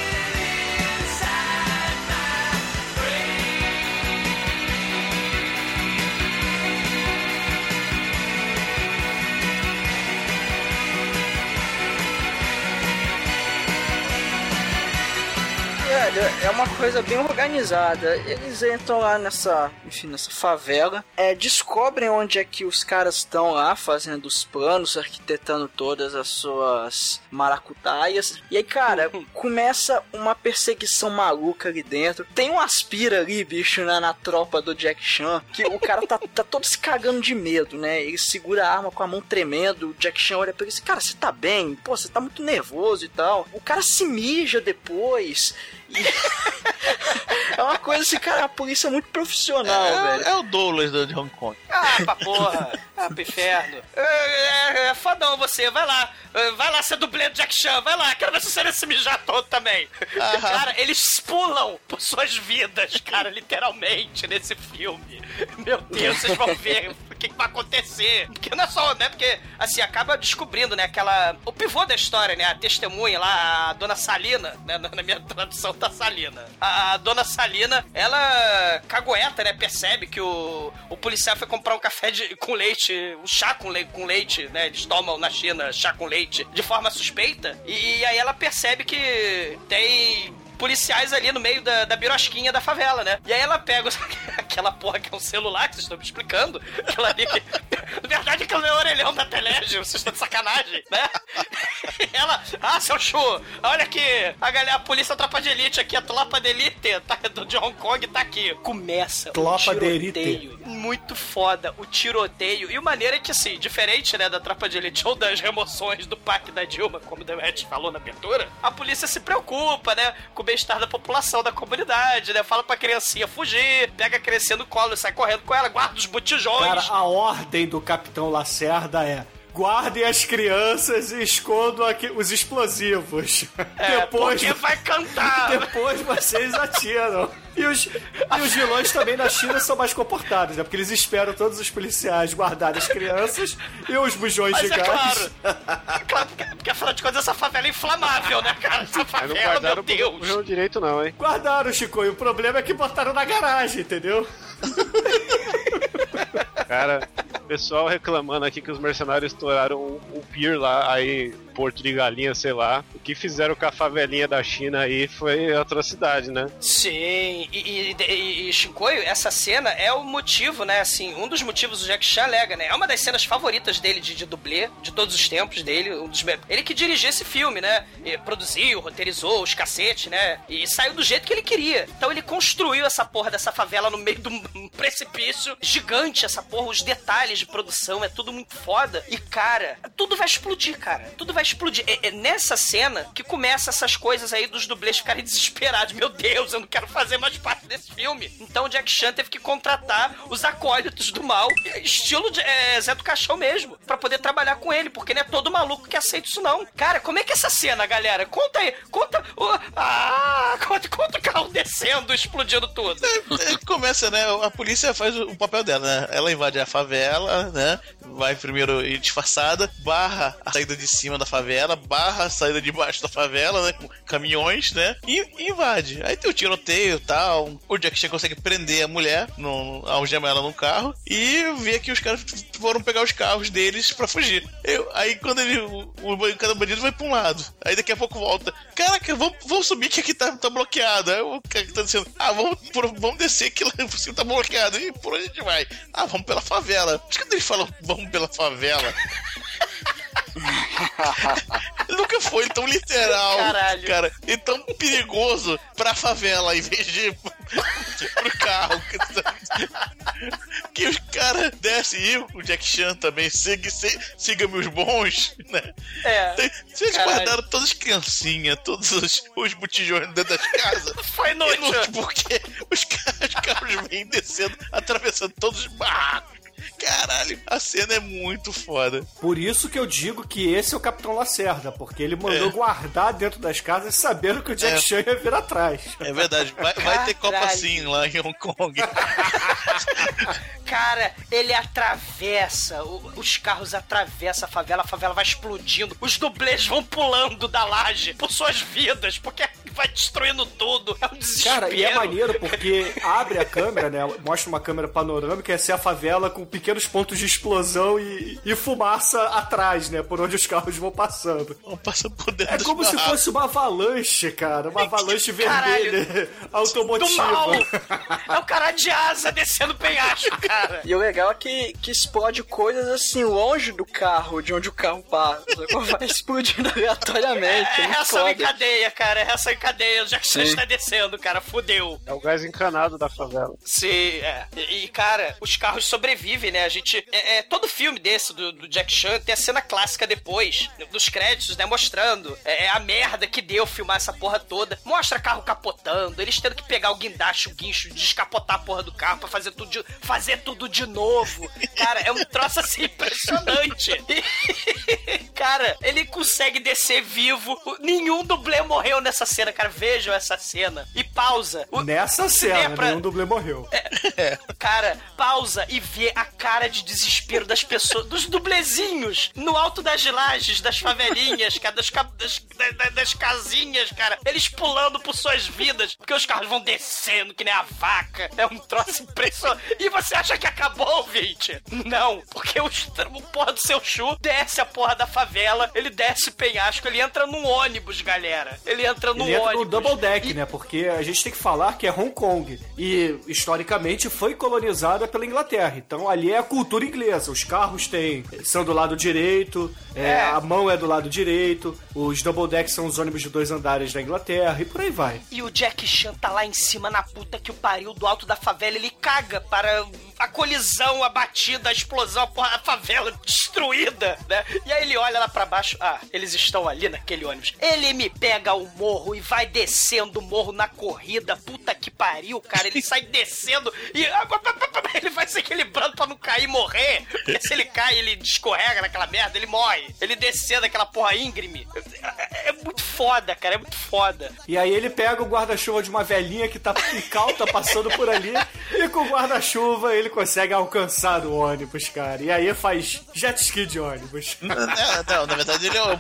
Velho, é uma coisa bem organizada. Eles entram lá nessa, enfim, nessa favela, é, descobrem onde é que os caras estão lá fazendo os planos, arquitetando todas as suas maracutaias. E aí, cara, começa uma perseguição maluca ali dentro. Tem um aspira ali, bicho, na, na tropa do Jack Chan, que o cara tá, tá todo se cagando de medo, né? Ele segura a arma com a mão tremendo, o Jack Chan olha pra ele e diz, cara, você tá bem? Pô, você tá muito nervoso e tal. O cara se mija depois. É uma coisa assim, cara, a polícia é muito profissional, velho.
É, é o Douglas do- de Hong Kong.
Ah, pra porra. Ah, pro inferno. É, é, é fodão você, vai lá. É, Vai lá ser dublê do Jack Chan, vai lá. Quero ver se você vai se mijar todo também. Cara, eles pulam por suas vidas, cara, literalmente, nesse filme. Meu Deus, vocês vão ver que, que vai acontecer. Porque não é só, né? Porque, assim, acaba descobrindo, né? Aquela... O pivô da história, né? A testemunha lá, a dona Salina, né? Na minha tradução tá Salina. A, a dona Salina, ela cagueta, né? Percebe que o, o policial foi comprar um café de, com leite, um chá com, le, com leite, né? Eles tomam na China chá com leite de forma suspeita. E, e aí ela percebe que tem policiais ali no meio da, da birosquinha da favela, né? E aí ela pega os- aquela porra que é um celular que vocês estão me explicando. Aquela ali que. Na verdade, aquilo é o orelhão da Telege, vocês estão de sacanagem, né? E ela. Ah, seu Chu, olha aqui. A galera, a polícia tropa de elite aqui, a tropa de elite tá, do, de Hong Kong tá aqui. Começa
Tropa
o
de elite.
tiroteio. Muito foda, o tiroteio. E o maneiro é que, assim, diferente, né, da tropa de elite ou das remoções do PAC da Dilma, como o Demet falou na abertura, a polícia se preocupa, né, com bem-estar da população, da comunidade, né? Fala pra criancinha fugir, pega a criancinha no colo e sai correndo com ela, guarda os botijões.
Cara, a ordem do Capitão Lacerda é. Guardem as crianças e escondam aqui os explosivos.
é,
depois,
porque vai cantar.
depois vocês atiram. E os, e os vilões também na China são mais comportados, né? Porque eles esperam todos os policiais guardarem as crianças e os bujões
Mas
de
é
gás.
claro. É claro, porque, porque afinal de contas essa favela é inflamável, né, cara? Essa
não
favela, meu
guardaram
Deus.
pro jogo direito, não, hein?
Guardaram, Chico, e o problema é que botaram na garagem, entendeu?
Cara, o pessoal reclamando aqui que os mercenários estouraram um pier lá, aí, Porto de Galinha, sei lá. O que fizeram com a favelinha da China aí foi atrocidade, né?
Sim, e, e, e, e Shinkoio, essa cena é o motivo, né? Assim, um dos motivos do Jack Chan alega, né? É uma das cenas favoritas dele de, de dublê, de todos os tempos dele. Um dos, ele que dirigiu esse filme, né? E produziu, roteirizou os cacetes, né? E saiu do jeito que ele queria. Então ele construiu essa porra dessa favela no meio de um precipício gigante, essa porra, os detalhes de produção, é tudo muito foda. E, cara, tudo vai explodir, cara. Tudo vai explodir. É, é nessa cena que começa essas coisas aí dos dublês ficarem desesperados. Meu Deus, eu não quero fazer mais parte desse filme. Então o Jack Chan teve que contratar os acólitos do mal, estilo de, é, Zé do Caixão mesmo, pra poder trabalhar com ele, porque não é todo maluco que aceita isso não. Cara, como é que é essa cena, galera? Conta aí, conta. ah, conta, conta o carro descendo, explodindo tudo.
É, Começa, né? A polícia faz o papel dela, né? Ela invade a favela, né? Vai primeiro ir disfarçada, barra a saída de cima da favela, barra a saída de baixo da favela, né? Com caminhões, né? E, invade. Aí tem o tiroteio e tal. O Jack Chan consegue prender a mulher, no, algema ela no carro, e vê que os caras foram pegar os carros deles pra fugir. Eu- aí quando ele. O, o, cada bandido vai pra um lado. Aí daqui a pouco volta. Caraca, vamos, vamos subir que aqui tá, tá bloqueado. Aí o cara tá dizendo, ah, vamos, por- vamos descer que lá por cima tá bloqueado. E por onde a gente vai? Ah, vamos pela favela. Mas quando ele fala vamos pela favela. Nunca foi tão literal,
Caralho.
cara, e tão perigoso pra favela em vez de pro carro. Que os caras descem e o Jack Chan também siga, se- siga meus bons, né?
É.
Tem- Vocês
Caralho.
guardaram todas as criancinhas, todos os, os botijões dentro das casas.
Foi. Inútil,
porque os caras, os carros vêm descendo, atravessando todos os barracos. Caralho, a cena é muito foda.
Por isso que eu digo que esse é o Capitão Lacerda, porque ele mandou
É.
guardar dentro das casas sabendo que o Jack
É.
Chan ia vir atrás.
É verdade, vai, vai ter Copa sim lá em Hong Kong.
Cara, ele atravessa, o- os carros atravessam a favela, a favela vai explodindo, os dublês vão pulando da laje por suas vidas, porque vai destruindo tudo. É um desespero.
Cara, e é maneiro porque abre a câmera, né? Mostra uma câmera panorâmica e essa é a favela com pequenos pontos de explosão e, e fumaça atrás, né? Por onde os carros vão passando.
Por dentro
É como se fosse uma avalanche, cara. Uma avalanche
Caralho.
vermelha
Do
automotiva.
mal! É o cara de asa descendo o penhasco, cara.
E o legal é que, que explode coisas assim, longe do carro, de onde o carro passa. Vai explodindo aleatoriamente.
É
É
reação em cadeia, cara. É reação em cadeia. O Jack Chan
Sim.
está descendo, cara. Fudeu.
É o gás encanado da favela.
Sim, é. E, e, cara, os carros sobrevivem, né? A gente. É, é, todo filme desse do, do Jack Chan tem a cena clássica depois, dos créditos, né? Mostrando é, é a merda que deu filmar essa porra toda. Mostra carro capotando, eles tendo que pegar o guindaste, o guincho, descapotar a porra do carro pra fazer tudo de, fazer tudo de novo. Cara, é um troço assim impressionante. E, cara, ele consegue descer vivo. Nenhum dublê morreu nessa cena, cara. Vejam essa cena. E pausa. O-
Nessa
É
cena,
pra-
nenhum dublê morreu.
Cara, pausa e vê a cara de desespero das pessoas, dos dublezinhos, no alto das lajes, das favelinhas, cara, das, das, da- da- das casinhas, cara. Eles pulando por suas vidas, porque os carros vão descendo que nem a vaca. É um troço impressionante. E você acha que acabou, ouvinte? Não, porque o, o porra do seu chu desce a porra da favela, ele desce o penhasco, ele entra num ônibus, galera. Ele entra num
Ele entra no
ônibus.
double deck, né? Porque a gente tem que falar que é Hong Kong. E, historicamente, foi colonizada pela Inglaterra. Então, ali é a cultura inglesa. Os carros têm, são do lado direito, é,
É.
a mão é do lado direito, os double decks são os ônibus de dois andares da Inglaterra, e por aí vai.
E o Jack Chan tá lá em cima na puta que o pariu do alto da favela. Ele caga para a colisão, a batida, a explosão, a, porra, a favela destruída, né? E aí ele olha lá pra baixo. Ah, eles estão ali naquele ônibus. Ele me pega o morro e vai descendo o morro na corrida. Puta que pariu, cara. Ele sai descendo e ele vai se equilibrando pra não cair e morrer. Porque se ele cai, ele escorrega naquela merda, ele morre. Ele descendo aquela porra íngreme. É, é muito foda, cara. É muito foda.
E aí ele pega o guarda-chuva de uma velhinha que tá em calta passando por ali, e com o guarda-chuva ele consegue alcançar o ônibus, cara. E aí faz jet ski de ônibus.
Não, não, na verdade ele é o,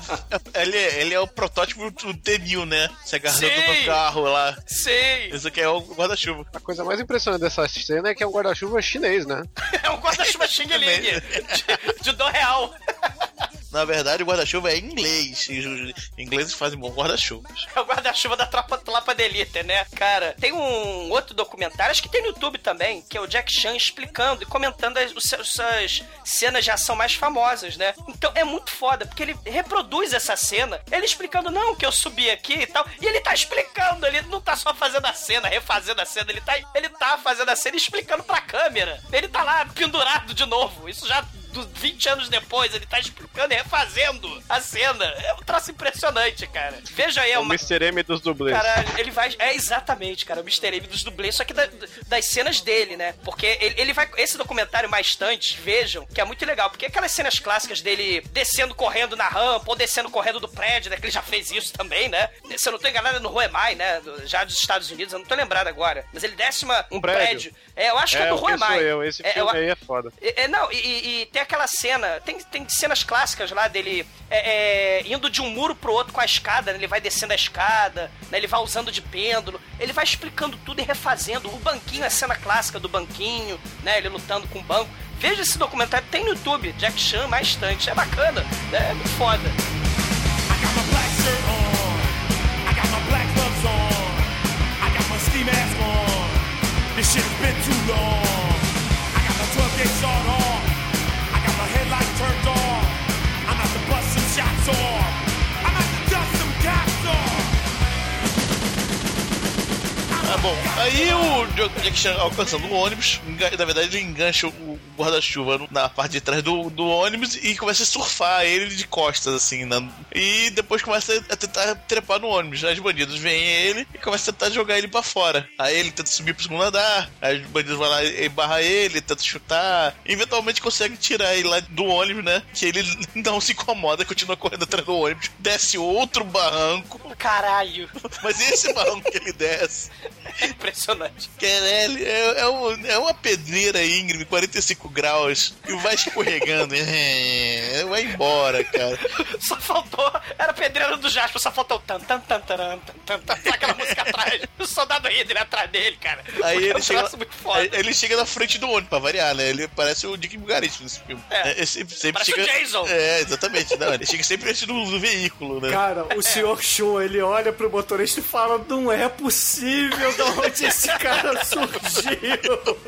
ele, é- ele é o protótipo do T-1000, né? Se agarrando
Sim.
no carro lá.
Sei.
Isso aqui é o guarda-chuva.
A coisa mais impressionante dessa cena é que é um guarda-chuva chinês, né?
É um guarda-chuva Xing Ling de, de do real.
Na verdade, o guarda-chuva é em inglês. E os ingleses fazem bom guarda-chuvas.
É o guarda-chuva da tropa, tropa de elite, né? Cara, tem um outro documentário, acho que tem no YouTube também, que é o Jack Chan explicando e comentando as, seus- suas cenas de ação mais famosas, né? Então é muito foda, porque ele reproduz essa cena, ele explicando, não, que eu subi aqui e tal, e ele tá explicando, ele não tá só fazendo a cena, refazendo a cena, ele tá, ele tá fazendo a cena e explicando pra câmera. Ele tá lá pendurado de novo, isso já 20 anos depois, ele tá explicando e refazendo a cena. É um troço impressionante, cara. Veja aí, é
o
uma.
Mr. M dos dublês.
Caralho, ele vai. É exatamente, cara, o Mr. M dos dublês, só que da- das cenas dele, né? Porque ele, ele vai. Esse documentário mais tantes, vejam, que é muito legal. Porque aquelas cenas clássicas dele descendo correndo na rampa ou descendo correndo do prédio, né? Que ele já fez isso também, né? Se eu não tô enganado, é no Ruemai, né? Já dos Estados Unidos, eu não tô lembrado agora. Mas ele desce uma, um
prédio.
prédio. É, eu acho que é
É,
do
o
Ruemai.
eu. Esse
É,
filme
eu-
aí é foda.
é, é, não, e, e- e tem aquela cena, tem, tem cenas clássicas lá dele é, é, indo de um muro pro outro com a escada, né? ele vai descendo a escada, né? ele vai usando de pêndulo, ele vai explicando tudo e refazendo. O banquinho, a cena clássica do banquinho, né? Ele lutando com o banco. Veja esse documentário, tem no YouTube, Jack Chan mais estante, é bacana, né? é muito foda.
This shit has been too long. I got my 12 gauge on.
Bom, aí o Jack Chan alcançando o ônibus, na verdade ele engancha o guarda-chuva na parte de trás do, do ônibus e começa a surfar ele de costas, assim, na- e depois começa a tentar trepar no ônibus. Aí os bandidos veem ele e começam a tentar jogar ele pra fora. Aí ele tenta subir pro segundo andar, aí os bandidos vão lá e barra ele, tenta chutar, e eventualmente consegue tirar ele lá do ônibus, né? Que ele não se incomoda, continua correndo atrás do ônibus, desce outro barranco,
Caralho.
mas esse barranco que ele desce
É impressionante.
Caralho, é, é, um- é uma pedreira íngreme, 45 graus, e vai escorregando. É, vai embora, cara.
Só faltou. Era pedreiro do Jasper, só faltou. Tan, tan, tan, tan, tan, tan, aquela música atrás. O soldado Hitler atrás dele, cara.
Aí
Porque é
ele
um
chega,
muito foda.
aí ele chega na frente do ônibus, pra variar, né? Ele parece o Dick Bugarity nesse filme.
É.
ele sempre, sempre chega...
o Jason.
É, exatamente. Não, ele chega sempre antes do, do veículo, né?
Cara, o senhor Show, ele olha pro motorista e fala: Não é possível de onde esse cara surgiu.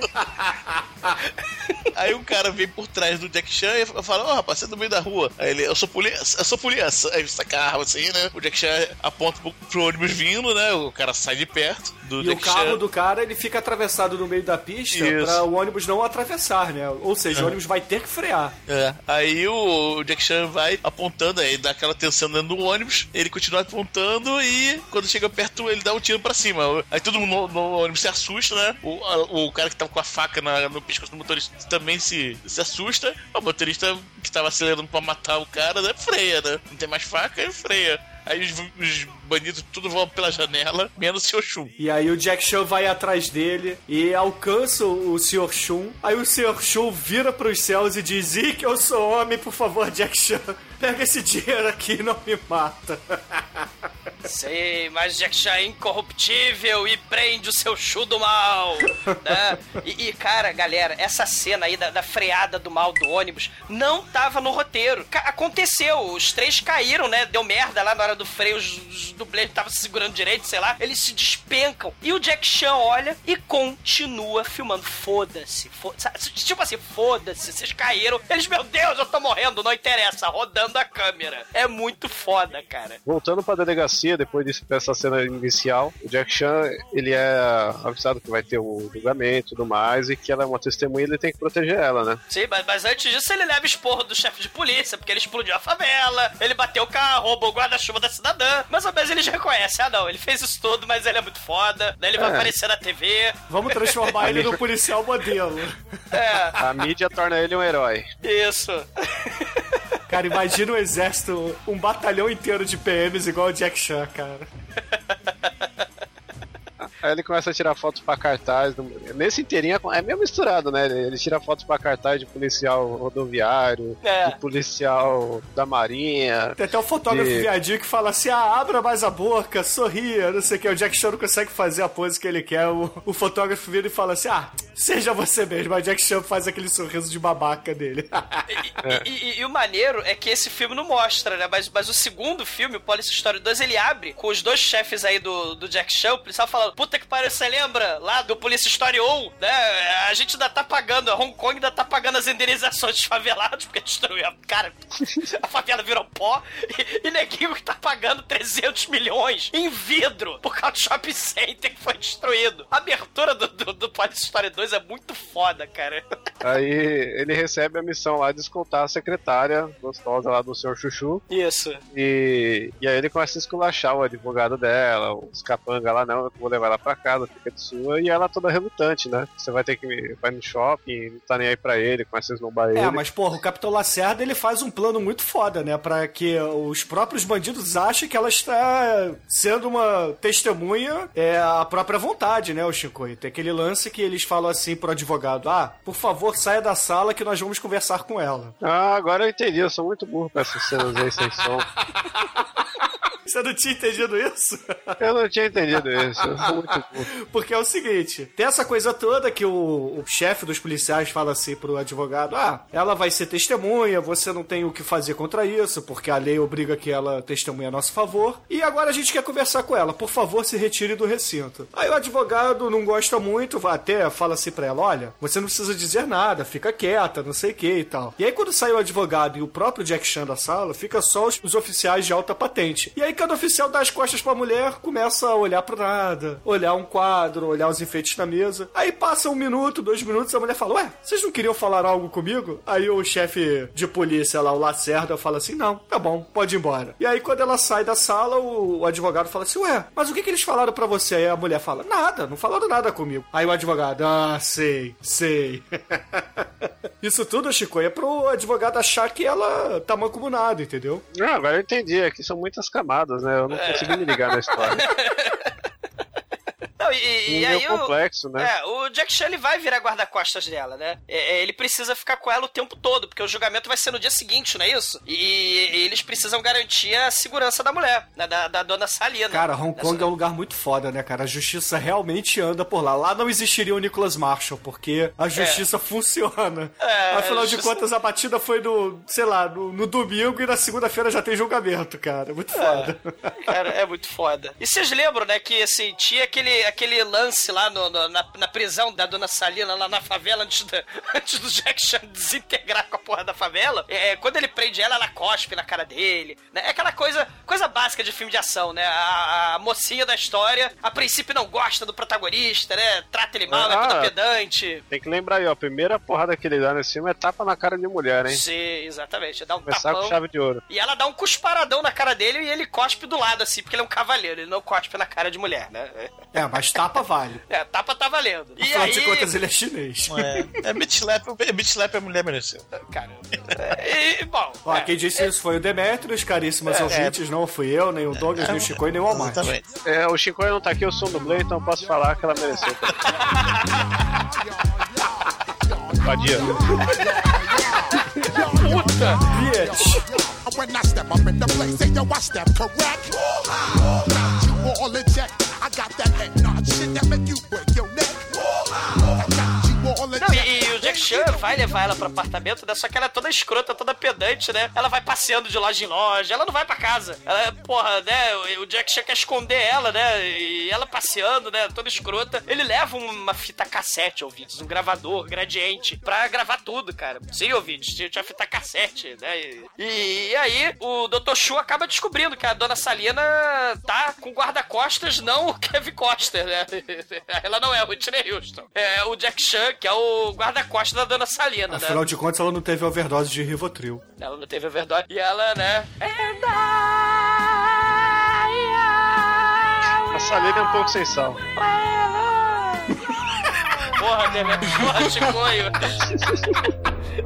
Aí um cara vem por trás do Jack Chan e fala, ó, rapaz, você é do meio da rua. Aí ele, eu sou polícia, eu sou polícia. Aí saca arma assim, né? O Jack Chan aponta pro, pro ônibus vindo, né? O cara sai de perto do
E o
Jack
carro
Chan.
do cara, ele fica atravessado no meio da pista
Isso.
pra o ônibus não atravessar, né? Ou seja, o ônibus vai ter que frear.
É. Aí o Jack Chan vai apontando, aí dá aquela tensão dentro do ônibus, ele continua apontando e quando chega perto ele dá um tiro pra cima. Aí todo mundo no, no ônibus se assusta, né? O, a- o cara que tava com a faca na- no pescoço do motorista também se, se assusta. O motorista que tava acelerando pra matar o cara, né? Freia, né? Não tem mais faca, freia. Aí os, os bandidos tudo vão pela janela, menos o seu Shun.
E aí o Jack Chan vai atrás dele e alcança o Sr. Shun. Aí o Sr. Shun vira pros céus e diz: que eu sou homem, por favor, Jack Chan. Pega esse dinheiro aqui e não me mata.
Sei, mas Jack Chan é incorruptível e prende o seu chu do mal. né? E, e, cara, galera, essa cena aí da, da freada do mal do ônibus não tava no roteiro. Aconteceu, os três caíram, né? Deu merda lá na hora do freio, os, os dublês estavam se segurando direito, sei lá. Eles se despencam. E o Jack Chan olha e continua filmando. Foda-se. Fo sabe, tipo assim, foda-se, vocês caíram. Eles, meu Deus, eu tô morrendo, não interessa. Rodando a câmera. É muito foda, cara.
Voltando pra delegacia, depois disso- dessa cena inicial, o Jack Chan, ele é avisado que vai ter o julgamento e tudo mais, e que ela é uma testemunha e ele tem que proteger ela, né?
Sim, mas, mas antes disso ele leva esporro do chefe de polícia, porque ele explodiu a favela, ele bateu o carro, roubou o guarda-chuva da cidadã. Mais ou menos eles reconhecem, ah não, ele fez isso tudo, mas ele é muito foda, daí ele vai
É.
aparecer na TV.
Vamos transformar ele no policial modelo.
É,
A mídia torna ele um herói.
isso.
Cara, imagina um exército, um batalhão inteiro de PMs igual o Jack Chan, cara.
Aí ele começa a tirar fotos pra cartaz. Nesse inteirinho é meio misturado, né? Ele tira fotos pra cartaz de policial rodoviário,
É.
de policial da marinha.
Tem até o fotógrafo
E-
viadinho que fala assim: ah, abra mais a boca, sorria, não sei o que. O Jack Chan não consegue fazer a pose que ele quer. O, o fotógrafo vira e fala assim: ah, seja você mesmo. O Jack Chan faz aquele sorriso de babaca dele.
E, e- e- e o maneiro é que esse filme não mostra, né? Mas, mas o segundo filme, o Police Story 2, ele abre com os dois chefes aí do, do Jack Chan, o policial falando, puta que pariu, você lembra lá do Police Story 1, né? A gente ainda tá pagando, a Hong Kong ainda tá pagando as indenizações dos favelados, porque destruiu a... Cara, a favela virou pó, e, e neguinho que tá pagando 300 milhões em vidro por causa do shopping center que foi destruído. A abertura do, do, do Police Story 2 é muito foda, cara.
Aí ele recebe a missão lá de escoltar a secretária gostosa lá do senhor Chuchu.
Isso.
E, e aí ele começa a esculachar o advogado dela, os capanga lá, não, eu vou levar ela pra casa, fica de sua, e ela toda relutante, né? Você vai ter que me, vai no shopping, não tá nem aí pra ele, começa a esnobar ele.
É, mas porra, o Capitão Lacerda ele faz um plano muito foda, né? Pra que os próprios bandidos achem que ela está sendo uma testemunha é, à própria vontade, né, o Chico? E tem aquele lance que eles falam assim pro advogado: ah, por favor, saia da sala que nós vamos conversar com ela.
Ah, agora eu entendi, eu sou muito burro pra essas cenas aí sem som.
Você não tinha entendido isso?
Eu não tinha entendido isso, muito.
Porque é o seguinte, tem essa coisa toda que o, o chefe dos policiais fala assim pro advogado, ah, ela vai ser testemunha, você não tem o que fazer contra isso, porque a lei obriga que ela testemunhe a nosso favor, e agora a gente quer conversar com ela, por favor, se retire do recinto. Aí o advogado não gosta muito, vai até fala assim pra ela, olha, você não precisa dizer nada, fica quieta, não sei o que e tal. E aí quando sai o advogado e o próprio Jack Chan da sala, fica só os, os oficiais de alta patente. E aí cada oficial dá as costas pra mulher, começa a olhar pro nada, olhar um quadro, olhar os enfeites na mesa. Aí passa um minuto, dois minutos, a mulher fala: Ué, vocês não queriam falar algo comigo? Aí o chefe de polícia lá, o Lacerda, fala assim: Não, tá bom, pode ir embora. E aí quando ela sai da sala, o, o advogado fala assim: Ué, mas o que, que eles falaram pra você? Aí a mulher fala: Nada, não falaram nada comigo. Aí o advogado: Ah, sei, sei. Isso tudo, Chico, é pro advogado achar que ela tá mancomunada, entendeu?
Ah, agora eu entendi. Aqui são muitas camadas, né? Eu não consegui me ligar na história.
Não, e, e
Um meio
aí o,
complexo, né?
é, o Jack Chan ele vai virar guarda-costas dela, né? É, é, ele precisa ficar com ela o tempo todo, porque o julgamento vai ser no dia seguinte, não é isso? E, e eles precisam garantir a segurança da mulher, né? da, da dona Salina.
Cara, Hong Kong é um lugar muito foda, né, cara? A justiça realmente anda por lá. Lá não existiria o Nicholas Marshall, porque a justiça funciona.
É,
Afinal de contas, a batida foi no, sei lá, no, no domingo e na segunda-feira já tem julgamento, cara. Muito foda.
Cara, é muito foda. E vocês lembram, né, que assim, tinha aquele, aquele lance lá no, no- na, na prisão da dona Salina, lá na favela, antes, da- antes do Jack Chan desintegrar com a porra da favela? É, quando ele prende ela, ela cospe na cara dele. Né? É aquela coisa, coisa básica de filme de ação, né? A, a mocinha da história, a princípio não gosta do protagonista, né? Trata ele mal, é
Ah.
toda pedante.
Tem que lembrar aí, ó. A primeira porrada que ele dá nesse filme é tapa na cara de mulher, hein?
Sim, exatamente. Dá um
Começar
tapão.
com chave de ouro.
E ela dá um cusparadão na cara dele e ele cospe do lado, assim, porque ele é um cavaleiro, ele não cospe na cara de mulher, né?
É, mas tapa vale.
É, tapa tá valendo. E
Afinal
aí,
de contas, ele é chinês.
É, é beat slap, é mulher mereceu.
cara, é, e, bom,
Ó,
é,
quem disse isso foi o Demetrius, caríssimas ouvintes, não fui eu, nem o Douglas, nem o Chico e nem o.
Exatamente.
É, o Chico não tá aqui, eu sou um dublê, então eu posso falar que ela mereceu. Vadia.
Bitch.
When I step up in the place, say yo, I step correct. Got you all in that make you
Jack Chan vai levar ela pro apartamento, né? Só que ela é toda escrota, toda pedante, né? Ela vai passeando de loja em loja, ela não vai pra casa. Ela, porra, né? O Jack Chan quer esconder ela, né? E ela passeando, né? Toda escrota. Ele leva uma fita cassete, ouvintes, um gravador, gradiente, pra gravar tudo, cara. Sim, ouvintes, tinha, fita cassete, né? E, e aí o Dr. Chu acaba descobrindo que a dona Salina tá com guarda-costas, não o Kevin Coster, né? Ela não é o Whitney Houston. É o Jack Chan, que é o guarda-costas da dona Salina, né?
Afinal de contas, ela não teve overdose de Rivotril.
Ela não teve a verdade. E ela, né?
A Salina é um pouco sem sal.
Porra, Demetrio, porra, Chicoio.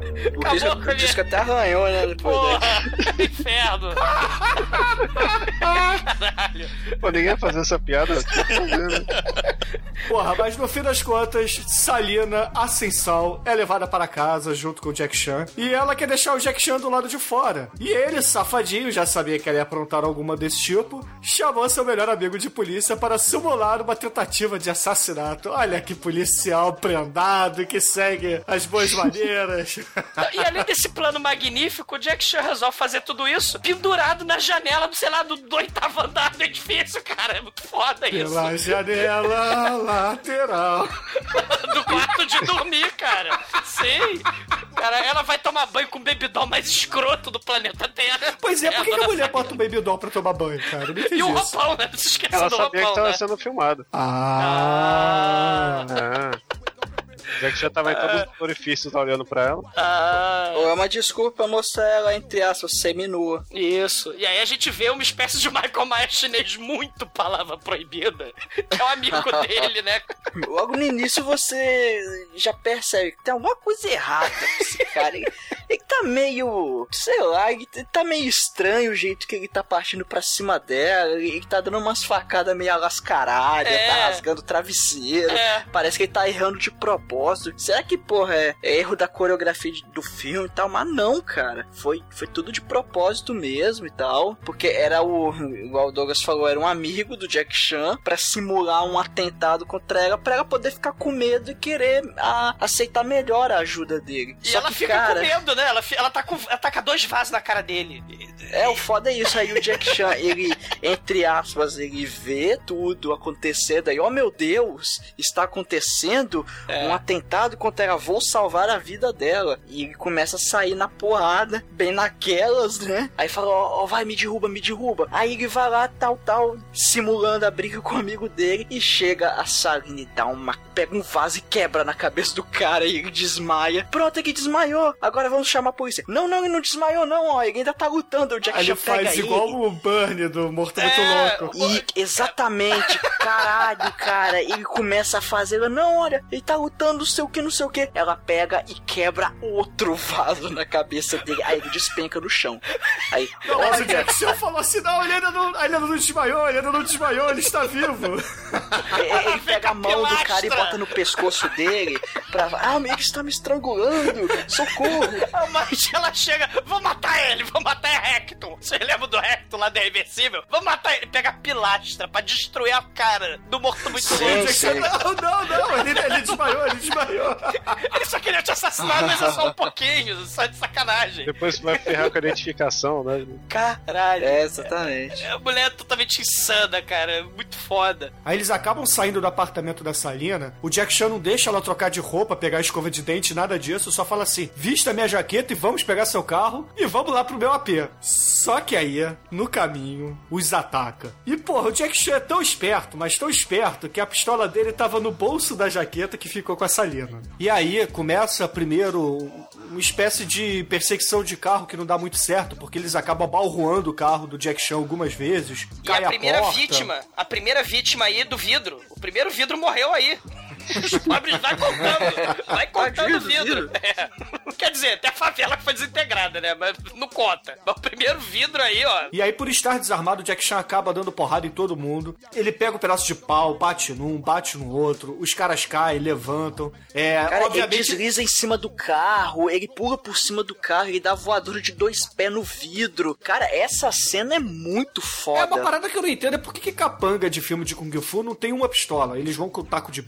O
Acabou
disco,
a
o disco até arranhou, né? Depois
Porra,
daí.
inferno. Caralho.
Pô, ninguém ia fazer essa piada. fazendo.
Porra, mas no fim das contas, Salina Ascensal é levada para casa junto com o Jack Chan e ela quer deixar o Jack Chan do lado de fora. E ele, safadinho, já sabia que ela ia aprontar alguma desse tipo, chamou seu melhor amigo de polícia para simular uma tentativa de assassinato. Olha que policial prendado que segue as boas maneiras.
E além desse plano magnífico, o Jack Chan resolve fazer tudo isso pendurado na janela, do, sei lá, do, do oitavo andar do edifício, cara. É muito foda isso.
Pela janela lateral.
Do quarto de dormir, cara. Sim. Cara, ela vai tomar banho com o baby doll mais escroto do planeta Terra.
Pois é, por que, que a mulher bota um baby doll pra tomar banho, cara?
E o roupão, né? Não se esqueça
Ela
do
sabia que
roupão,
tava
né?
sendo filmado.
Ah.
Ah. Já que já tava em todos os orifícios tá olhando pra ela.
Ah,
Ou é uma desculpa pra mostrar ela, entre aspas, seminua.
isso. E aí a gente vê uma espécie de Michael Myers chinês muito palavra proibida, que é o amigo dele, né?
Logo no início você já percebe que tem alguma coisa errada com esse cara. Ele, ele tá meio. sei lá, ele tá meio estranho o jeito que ele tá partindo pra cima dela. Ele tá dando umas facadas meio alascaradas,
É.
tá rasgando o travesseiro.
É.
Parece que ele tá errando de propósito. Será que, porra, é, é erro da coreografia de- do filme e tal? Mas não, cara. Foi, foi tudo de propósito mesmo e tal. Porque era o. Igual o Douglas falou, era um amigo do Jack Chan pra simular um atentado contra ela, pra ela poder ficar com medo e querer a- aceitar melhor a ajuda dele.
E
Só
ela
que,
fica
cara,
com medo, né? Ela, ela, tá com, ela tá com dois vasos na cara dele.
É, o foda é isso. Aí o Jack Chan, ele, entre aspas, ele vê tudo acontecendo aí, oh meu Deus, está acontecendo um atentado contra ela, vou salvar a vida dela. E ele começa a sair na porrada, bem naquelas, né? Aí fala, ó, ó, vai, me derruba, me derruba. Aí ele vai lá, tal, tal, simulando a briga com o amigo dele e chega a Saline dá uma. pega um vaso e quebra na cabeça do cara e ele desmaia. Pronto, ele desmaiou. Agora vamos chamar a polícia. Não, não, ele não desmaiou, não, ó. Ele ainda tá lutando. O Jack
Aí ele
Chan pega
faz
ele.
igual o Burn do Morto Muito
É,
Louco.
E, exatamente, caralho, cara. Ele começa a fazer, não, olha, ele tá lutando, não sei o que, não sei o que. Ela pega e quebra outro vaso na cabeça dele. Aí ele despenca no chão. Aí,
mas o
olha,
Jack Chan falou assim: não, ele ainda não, ele ainda não desmaiou, ele ainda não desmaiou, ele está vivo.
ele, ele pega a mão do cara e bota no pescoço dele pra. Ah, ele está me estrangulando, socorro.
Mas ela chega, vou matar ele, vou matar a Recton. Você lembra do Recton lá da Irreversível? Vou matar ele. Pega a pilastra pra destruir a cara do morto muito
Sim,
O
louco.
Sim.
não, não, não, ele, ele desmaiou, ele desmaiou.
Ele só queria te assassinar, mas é só um pouquinho, só de sacanagem.
Depois vai ferrar com a identificação, né?
Caralho.
É, exatamente.
A mulher é totalmente insana, cara. Muito foda.
Aí eles acabam saindo do apartamento da Salina. O Jack Chan não deixa ela trocar de roupa, pegar a escova de dente, nada disso. Só fala assim: vista minha jaqueta e vamos pegar seu carro e vamos lá pro meu AP. Só que aí, no caminho, os ataca. E porra, o Jack Chan é tão esperto, mas tão esperto, que a pistola dele tava no bolso da jaqueta que ficou com a Salina. E aí começa primeiro uma espécie de perseguição de carro que não dá muito certo, porque eles acabam balroando o carro do Jack Chan algumas vezes.
E
cai
a primeira
porta.
vítima, a primeira vítima aí do vidro. O primeiro vidro morreu aí. Os pobres vai contando. Vai contando o
Tadinho do
vidro. É. Quer dizer, até a favela que foi desintegrada, né? Mas não conta. Mas o primeiro vidro aí, ó.
E aí, por estar desarmado, o Jack Chan acaba dando porrada em todo mundo. Ele pega um pedaço de pau, bate num, bate no outro. Os caras caem, levantam. É,
Cara, ele
obviamente.
desliza em cima do carro, ele pula por cima do carro, ele dá voadora de dois pés no vidro. Cara, essa cena é muito
É
foda.
uma parada que eu não entendo é por que, que capanga de filme de Kung Fu não tem uma pistola. Eles vão com taco de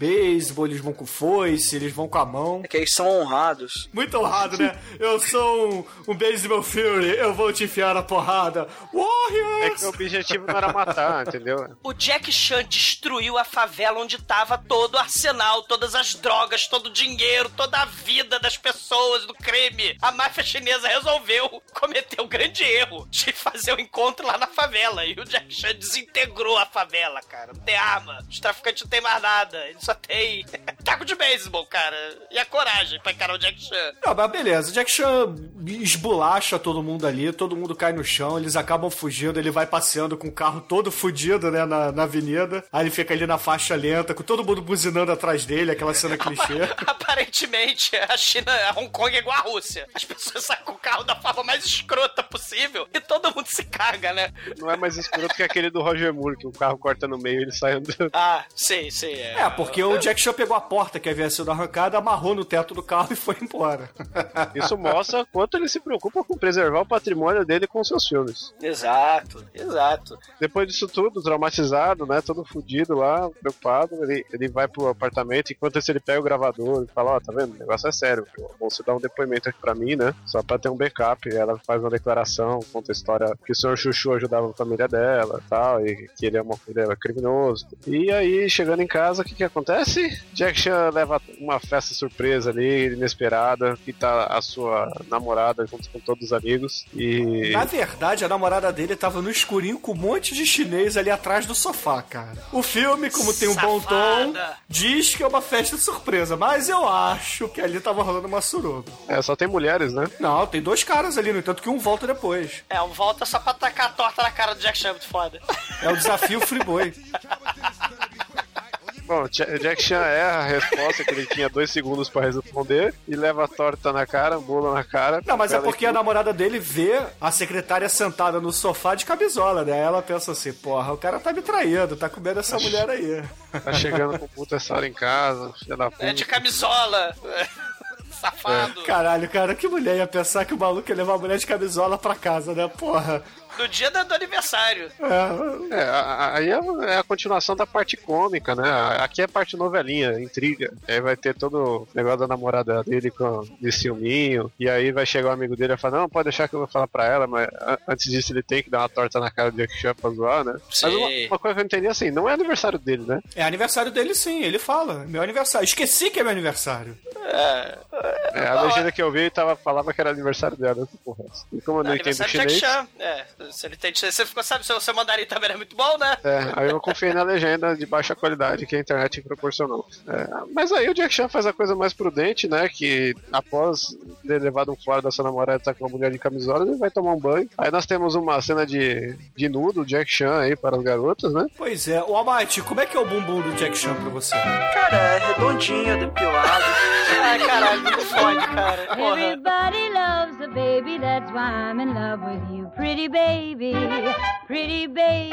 beisebol, eles vão com foice, eles vão com a mão.
É que eles são honrados.
Muito honrado, né? Eu sou um, um Baseball Fury, eu vou te enfiar na porrada.
É que
Warriors!
o objetivo não era matar, entendeu?
O Jack Chan destruiu a favela onde tava todo o arsenal, todas as drogas, todo o dinheiro, toda a vida das pessoas, do crime. A máfia chinesa resolveu cometer o grande erro de fazer o encontro lá na favela. E o Jack Chan desintegrou a favela, cara. Não tem arma, os traficantes não tem mais nada. Ele só tem taco de beisebol, cara. E a coragem pra encarar o Jack Chan.
Não, mas beleza, o Jack Chan esbolacha todo mundo ali, todo mundo cai no chão, eles acabam fugindo, ele vai passeando com o carro todo fudido, né, na, na avenida. Aí ele fica ali na faixa lenta, com todo mundo buzinando atrás dele, aquela cena clichê.
Aparentemente, a China, a Hong Kong é igual a Rússia. As pessoas saem com o carro da forma mais escrota possível e todo mundo se caga, né?
Não é mais escroto que aquele do Roger Moore, que o carro corta no meio e ele sai andando.
Ah, sei, sei. É,
É, porque o Jack Chan pegou a porta que havia sido arrancada, amarrou no teto do carro e foi embora.
Isso mostra quanto ele se preocupa com preservar o patrimônio dele com seus filmes.
Exato, exato.
Depois disso tudo, traumatizado, né? Todo fudido lá, preocupado, ele, ele vai pro apartamento, enquanto isso ele pega o gravador e fala, ó, tá vendo? O negócio é sério, viu? você dá um depoimento aqui pra mim, né? Só pra ter um backup. E ela faz uma declaração, conta a história que o senhor Chuchu ajudava a família dela tal, e que ele é, uma, ele é criminoso. E aí, chegando em casa, o que que acontece? Jack Chan leva uma festa surpresa ali, inesperada, que tá a sua namorada junto com todos os amigos. E.
Na verdade, a namorada dele tava no escurinho com um monte de chinês ali atrás do sofá, cara. O filme, como tem um bom tom,
Safada.
diz que é uma festa surpresa, mas eu acho que ali tava rolando uma suruba.
É, só tem mulheres, né?
Não, tem dois caras ali, no entanto que um volta depois.
É, um volta só pra tacar a torta na cara do Jack Chan, muito foda.
É o desafio Freeboy.
Bom, Jack Chan erra a resposta que ele tinha dois segundos pra responder e leva a torta na cara, bula na cara.
Não, mas é porque a namorada dele vê a secretária sentada no sofá de camisola, né? Ela pensa assim, porra, o cara tá me traindo, tá comendo essa mulher aí.
Tá chegando com puta essa hora em casa, filha da puta.
É de camisola. Safado.
Caralho, cara, que mulher ia pensar que o maluco ia levar a mulher de camisola pra casa, né? Porra.
No dia do, do aniversário.
É, a- a- aí é, é a continuação da parte cômica, né? Aqui é a parte novelinha, intriga. Aí vai ter todo o negócio da namorada dele com de ciúminho. E aí vai chegar o amigo dele e falar: Não, pode deixar que eu vou falar pra ela, mas antes disso ele tem que dar uma torta na cara do Jack Chan pra zoar, né? Mas uma,
Sim.
uma coisa que eu entendi é assim: não é aniversário dele, né?
É aniversário dele sim, ele fala. Meu aniversário. Esqueci que é meu aniversário.
É, a legenda que eu vi tava, falava que era aniversário dela. Porra é? E como eu não entendo
de Jack
chinês.
Chan. É, se ele tem, você ficou, sabe, seu, seu mandarim também era muito bom, né?
É, aí eu confiei na legenda de baixa qualidade que a internet proporcionou. É, mas aí o Jack Chan faz a coisa mais prudente, né? Que após ter levado um fora da sua namorada e tá com uma mulher de camisola, ele vai tomar um banho. Aí nós temos uma cena de, de nudo, Jack Chan aí para as garotas, né?
Pois é. Ô, Almighty, como é que é o bumbum do Jack Chan pra você?
Cara, é redondinho, depilado.
Ai, caralho, não fode, cara. Porra.
Everybody loves a baby, that's why I'm in love with you. Pretty baby, pretty baby.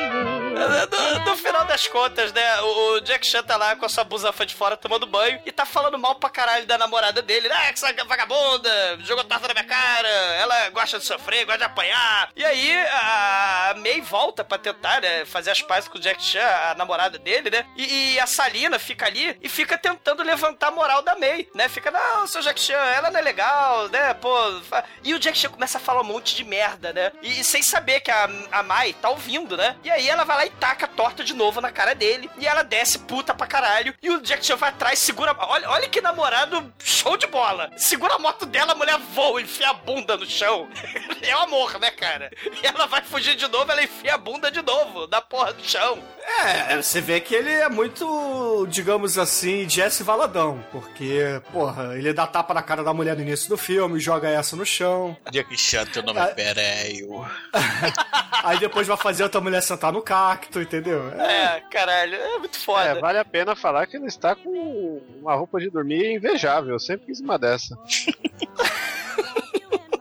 No, no final das contas, né, o Jack Chan tá lá com a sua busanfa de fora tomando banho e tá falando mal pra caralho da namorada dele. Ah, essa vagabunda, jogou torta na minha cara, ela gosta de sofrer, gosta de apanhar. E aí a May volta pra tentar, né, fazer as pazes com o Jack Chan, a namorada dele, né? E, e a Salina fica ali e fica tentando levantar a moral da May, né? Fica, não, seu Jack Chan, ela não é legal, né? Pô. fa-" E o Jack Chan começa a falar um monte de merda, né? E, sem saber que a, a Mai tá ouvindo, né? E aí ela vai lá e taca a torta de novo na cara dele. E ela desce puta pra caralho. E o Jack Chan vai atrás, segura. Olha, olha que namorado show de bola. Segura a moto dela, a mulher voa, enfia a bunda no chão. é o amor, né, cara? E ela vai fugir de novo, ela enfia a bunda de novo, na porra do chão.
É, você vê que ele é muito, digamos assim, Jesse Valadão. Porque, porra, ele dá tapa na cara da mulher no início do filme, joga essa no chão.
Jack Chan, teu nome é Pereio.
Aí depois vai fazer outra mulher sentar no cacto, entendeu? É,
É, caralho, é muito
É,
foda.
vale a pena falar que ele está com uma roupa de dormir invejável. Eu sempre quis uma dessa.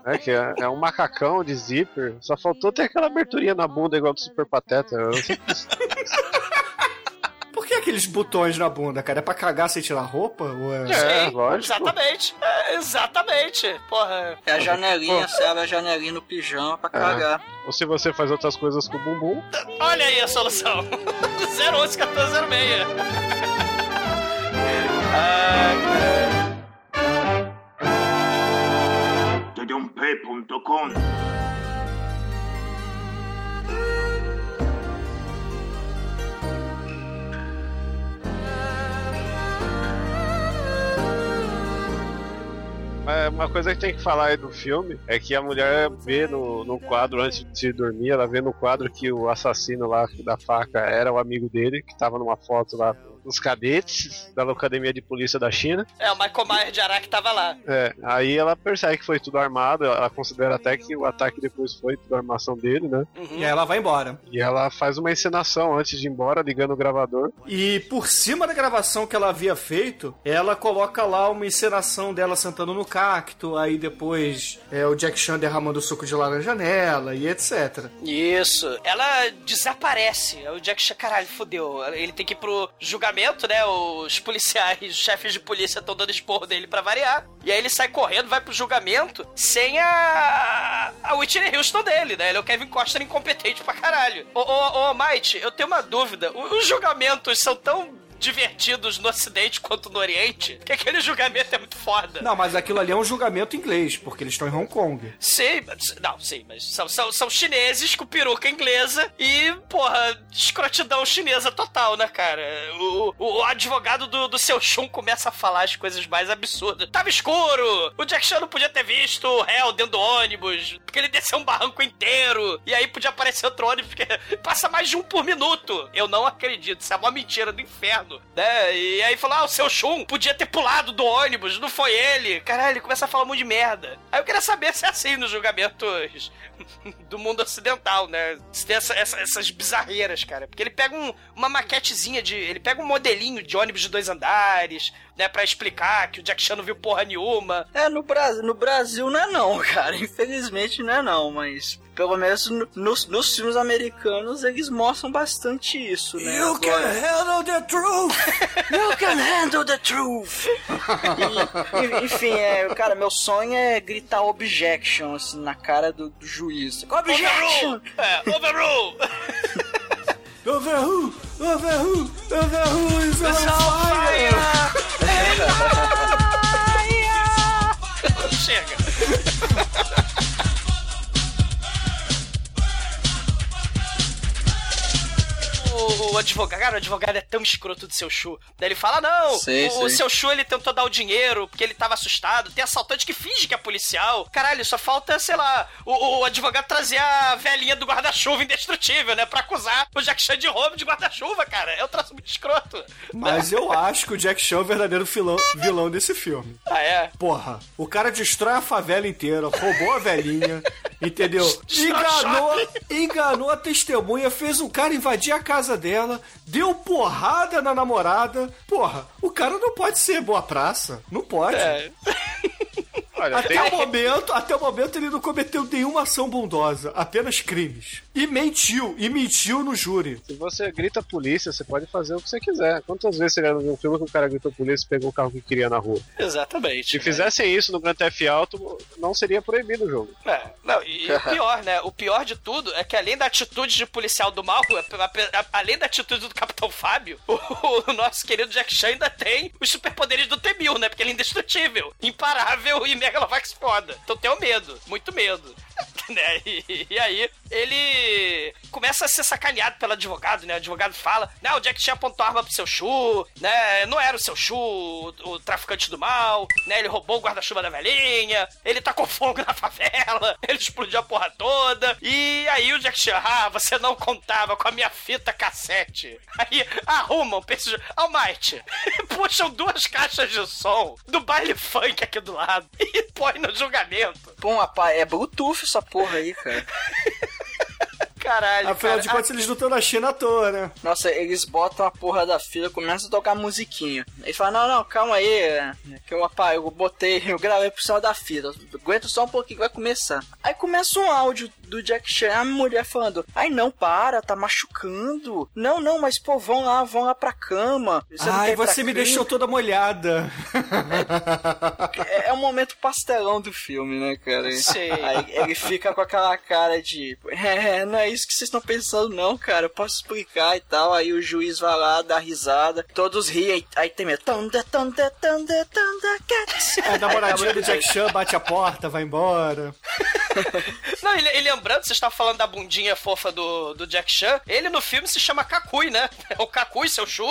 É que é, é um macacão de zíper. Só faltou ter aquela aberturinha na bunda igual do Super Pateta. Eu sempre quis-
Por que aqueles botões na bunda, cara? É pra cagar sem tirar roupa? Ou é...
É, lógico.
Exatamente. É, exatamente. Porra.
É a janelinha, você abre a janelinha no pijama pra cagar.
Ou se você faz outras coisas com o bumbum.
Olha aí a solução. 011 1406.
Todonpe.com
Mas uma coisa que tem que falar aí do filme é que a mulher vê no, no quadro, antes de dormir, ela vê no quadro que o assassino lá da faca era o amigo dele, que tava numa foto lá dos cadetes da Academia de Polícia da China.
É, o Michael Myers de Araque tava lá.
É, aí ela percebe que foi tudo armado, ela considera até que o ataque depois foi tudo armação dele, né?
Uhum.
E aí ela vai embora.
E ela faz uma encenação antes de ir embora, ligando o gravador.
E por cima da gravação que ela havia feito, ela coloca lá uma encenação dela sentando no cacto, aí depois é o Jack Chan derramando suco de laranja nela e etc.
Isso. Ela desaparece. O Jack Chan, caralho, fodeu. Ele tem que ir pro julgamento, né? Os policiais, os chefes de polícia estão dando esporro dele pra variar. E aí ele sai correndo, vai pro julgamento sem a. a Whitney Houston dele, né? Ele é o Kevin Costner incompetente pra caralho. Ô, ô, ô, Might, eu tenho uma dúvida. Os julgamentos são tão divertidos no Ocidente quanto no Oriente que aquele julgamento é muito foda.
Não, mas aquilo ali é um julgamento inglês, porque eles estão em Hong Kong.
Sim, mas- não, sim, mas são, são, são chineses com peruca inglesa e, porra, escrotidão chinesa total, né, cara? O, o, o advogado do, do seu Chum começa a falar as coisas mais absurdas. Tava escuro! O Jack Chan não podia ter visto o réu dentro do ônibus, porque ele desceu um barranco inteiro, e aí podia aparecer outro ônibus, porque passa mais de um por minuto. Eu não acredito, isso é uma mentira do inferno, né? E aí falou, ah, o seu Chum podia ter pulado do ônibus, não foi ele. Caralho, ele começa a falar um monte de merda. Aí eu queria saber se é assim nos julgamentos do mundo ocidental, né? Se tem essa- essa- essas bizarreiras, cara. Porque ele pega um- uma maquetezinha de. Ele pega um modelinho de ônibus de dois andares, né? Pra explicar que o Jack Chan não viu porra nenhuma.
É, no, Bra no Brasil não é não, cara. Infelizmente não é não, mas pelo menos no- nos, nos filmes americanos eles mostram bastante isso, né? Agora-
handle the truth!
You can handle the truth! E- e- enfim, é, cara, meu sonho é gritar objection, assim, na cara do, do juiz. Objection!
Overrule! É, overrule!
Overrule! Overrule! Overrule is on fire!
Chega. O, o advogado, cara, o advogado é tão escroto do seu Chu. Daí ele fala: não,
Sei,
o, o seu Chu ele tentou dar o dinheiro porque ele tava assustado. Tem assaltante que finge que é policial. Caralho, só falta, sei lá, o, o advogado trazer a velhinha do guarda-chuva indestrutível, né? Pra acusar o Jack Chan de roubo de guarda-chuva, cara. É um traço muito escroto.
Mas eu acho que o Jack Chan é o verdadeiro vilão, vilão desse filme.
Ah, é?
Porra, o cara destrói a favela inteira, roubou a velhinha, entendeu? Enganou, enganou a testemunha, fez o cara invadir a casa dela, deu porrada na namorada. Porra, o cara não pode ser boa praça. Não pode.
É.
Olha, tem,
Até o momento, até o momento ele não cometeu nenhuma ação bondosa, apenas crimes. E mentiu, e mentiu no júri.
se você grita polícia, você pode fazer o que você quiser. Quantas vezes você já viu um filme que o cara gritou polícia e pegou o carro que queria na rua?
Exatamente.
Se
né?
fizessem isso no Grand Theft Auto, não seria proibido o jogo.
É, não, e o pior, né? O pior de tudo é que além da atitude de policial do mal, a- a- além da atitude do Capitão Fábio, o, o nosso querido Jack Chan ainda tem os superpoderes do T-1000, né? Porque ele é indestrutível, imparável e Megalovax foda. Então tenho medo, muito medo. né? E, e aí ele começa a ser sacaneado pelo advogado, né? O advogado fala: Não, o Jack Chan apontou arma pro seu Chu, né? Não era o seu Chu, o, traficante do mal, né? Ele roubou o guarda-chuva da velhinha, ele tá com fogo na favela, ele explodiu a porra toda. E aí o Jack Chan, ah, você não contava com a minha fita cassete. Aí arrumam, pensam, Almighty, puxam duas caixas de som do baile funk aqui do lado e põe no julgamento.
Pô, rapaz, é Bluetooth essa porra aí, cara.
Caralho,
Afinal
cara.
de contas, eles não estão na China à toa, né?
Nossa, eles botam a porra da fila, começam a tocar musiquinha. Aí fala, não, não, calma aí, é, que eu, eu botei, eu gravei pro cima da fila. Aguenta só um pouquinho, vai começar. Aí começa um áudio do Jack Chan, a mulher falando, ai não, para, tá machucando. Não, não, mas pô, vão lá, vão lá pra cama. Você
Ai, você me
clínica?"
deixou toda molhada.
É, é um momento pastelão do filme, né, cara?
Sei.
Aí ele fica com aquela cara de. É, não é isso que vocês estão pensando, não, cara. Eu posso explicar e tal. Aí o juiz vai lá, dá risada. Todos riem. Aí tem medo. Thunder, thunder, thunder, thunder, cats.
A namoradinha do Jack Chan bate a porta, vai embora.
Não, e, e lembrando, você estava falando da bundinha fofa do, do Jack Chan, ele no filme se chama Kakui, né? O Kakui, seu Chu,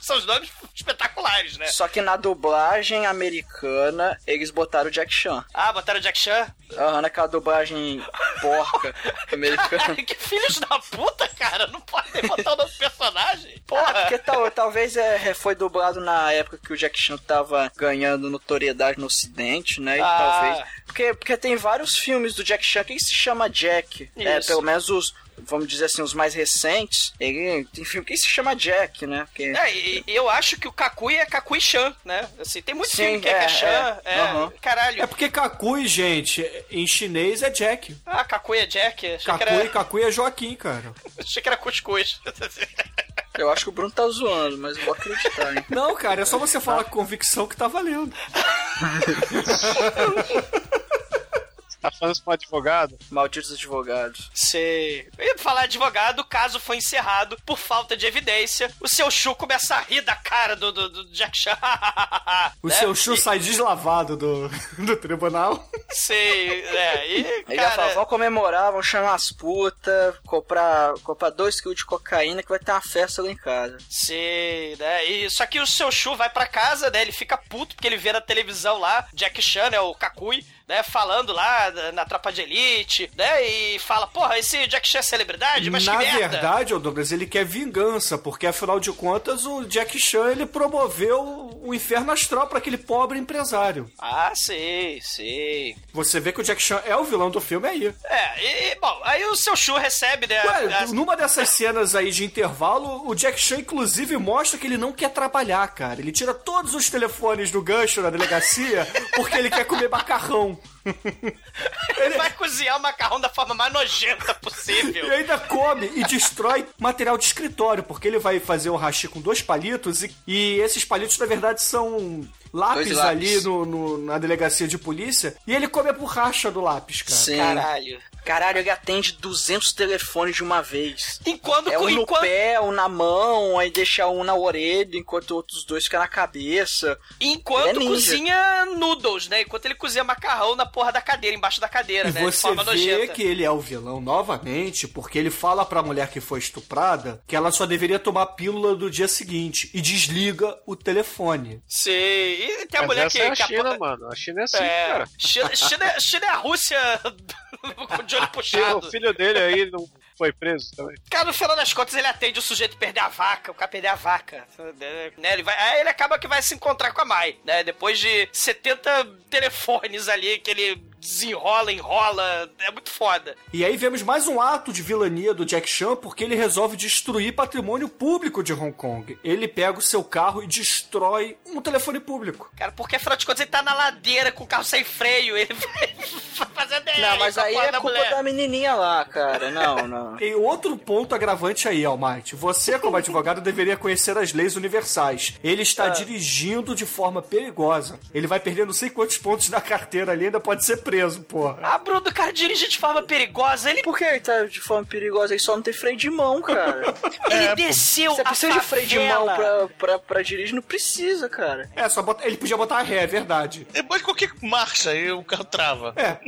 são os nomes espetaculares, né?
Só que na dublagem americana, eles botaram o Jack Chan.
Ah, botaram o Jack Chan?
Aham, naquela dublagem porca americana.
Que filhos da puta, cara! Não podem botar o nome do personagem?
Ah,
Porra!
porque tal, talvez é, foi dublado na época que o Jack Chan tava ganhando notoriedade no ocidente, né? E
Ah.
talvez. Porque, porque tem vários filmes do Jack Chan que se chama Jack. É,
Isso.
pelo menos os. Vamos dizer assim, os mais recentes. Ele tem filme que se chama Jack, né? Porque,
É, e, eu acho que o Kakui é Kakui Chan, né? Assim, tem muito
Sim,
filme que é, é
é,
Chan.
é.
É,
Aham.
caralho.
É porque Kakui, gente, em chinês é Jack.
Ah, Kakui é Jack? Achei
Kakui,
era,
Kakui é Joaquim, cara.
achei que era cuscuz.
Eu acho que o Bruno tá zoando, mas eu vou acreditar, hein?
Não, cara, é só você falar com convicção que tá valendo.
Tá falando isso pra um advogado?
Malditos advogados.
Sei. E pra falar advogado, o caso foi encerrado por falta de evidência. O seu Chu começa a rir da cara do, do, do Jack Chan.
O
Né?
seu chu sai deslavado do, do tribunal.
Sei, é. E,
Ele já fala,
cara,
vamos comemorar, vamos chamar as putas, comprar, comprar dois quilos de cocaína que vai ter uma festa lá em casa.
sei, né? E, só que o seu Chu vai pra casa, né? Ele fica puto porque ele vê na televisão lá, Jack Chan, né? O Kakui, né? Falando lá, na tropa de elite, né? E fala, porra, esse Jack Chan é celebridade, mas
Na
que merda.
verdade, ô Douglas, ele quer vingança, porque afinal de contas o Jack Chan ele promoveu o inferno astral para aquele pobre empresário.
Ah, sei, sei.
Você vê que o Jack Chan é o vilão do filme aí.
É, e, bom, aí o seu Shu recebe, né?
Ué,
as-
numa dessas cenas aí de intervalo, o Jack Chan inclusive mostra que ele não quer trabalhar, cara. Ele tira todos os telefones do gancho na delegacia porque ele quer comer macarrão.
Ele vai cozinhar o macarrão da forma mais nojenta possível.
E ainda come e destrói material de escritório, porque ele vai fazer o hashi com dois palitos e, e esses palitos, na verdade, são lápis,
lápis.
ali no, no- na delegacia de polícia. E ele come a borracha do lápis, cara.
Sim.
Caralho.
Caralho, ele atende 200 telefones de uma vez.
Enquanto,
É um no
enquanto,
pé, um na mão, aí deixa um na orelha, enquanto outros dois ficam na cabeça.
enquanto
É
cozinha noodles, né? Enquanto ele cozinha macarrão na porra da cadeira, embaixo da cadeira,
E
né? De
você
forma
vê
nojenta.
que ele é o vilão novamente, porque ele fala pra mulher que foi estuprada que ela só deveria tomar a pílula do dia seguinte e desliga o telefone.
Sei. E tem a
Mas
mulher
essa
que.
é a
que a-
China, mano. A China é assim,
É,
cara.
China, China, é- China é a Rússia de olho
O
puxado.
filho dele aí não foi preso também.
Cara, no final das contas, ele atende o sujeito perder a vaca, o cara perder a vaca. Né? Ele vai, aí ele acaba que vai se encontrar com a Mai, né? Depois de 70 telefones ali que ele desenrola, enrola. É muito foda.
E aí vemos mais um ato de vilania do Jack Chan, porque ele resolve destruir patrimônio público de Hong Kong. Ele pega o seu carro e destrói um telefone público.
Cara, porque afinal de contas ele tá na ladeira com o carro sem freio, ele vai fazer DR
Não, mas aí é
da
culpa
mulher.
da menininha lá, cara. Não, não.
Tem outro ponto agravante aí, Almighty. Você, como advogado, deveria conhecer as leis universais. Ele está dirigindo de forma perigosa. Ele vai perder não sei quantos pontos na carteira ali, ainda pode ser preso, porra.
Ah, Bruno, o cara dirige de forma perigosa, ele,
Por que ele tá de forma perigosa? Ele só não tem freio de mão, cara.
ele desceu
Você
a
precisa de freio de mão pra, pra, pra dirigir? Não precisa, cara.
É, só bota... ele podia botar ré, é verdade.
Depois de qualquer marcha, aí o carro trava.
É,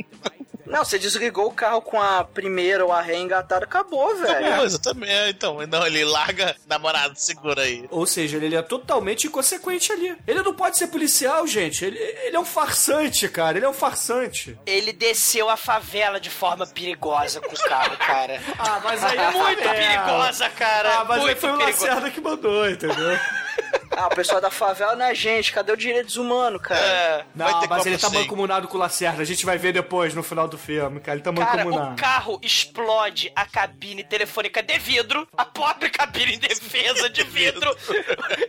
Não, você desligou o carro com a primeira ou a ré engatada, acabou, velho.
Acabou, exatamente. É, Então, não, ele larga namorado, segura aí.
Ou seja, ele é totalmente inconsequente ali. Ele não pode ser policial, gente. Ele, ele é um farsante, cara. Ele é um farsante.
Ele desceu a favela de forma perigosa com o carro, cara.
Ah, mas aí
é muito perigosa, cara.
Ah, mas aí
muito
foi o. Lacerda que mandou, entendeu?
Ah, o pessoal da favela não é gente, cadê o direito desumano, cara?
É.
Vai
Não,
ter
mas
Copa
ele tá mancomunado com o Lacerda. A gente vai ver depois, no final do filme, cara. Ele tá
Cara,
mancomunado.
o carro explode a cabine telefônica de vidro, a pobre cabine em defesa de vidro.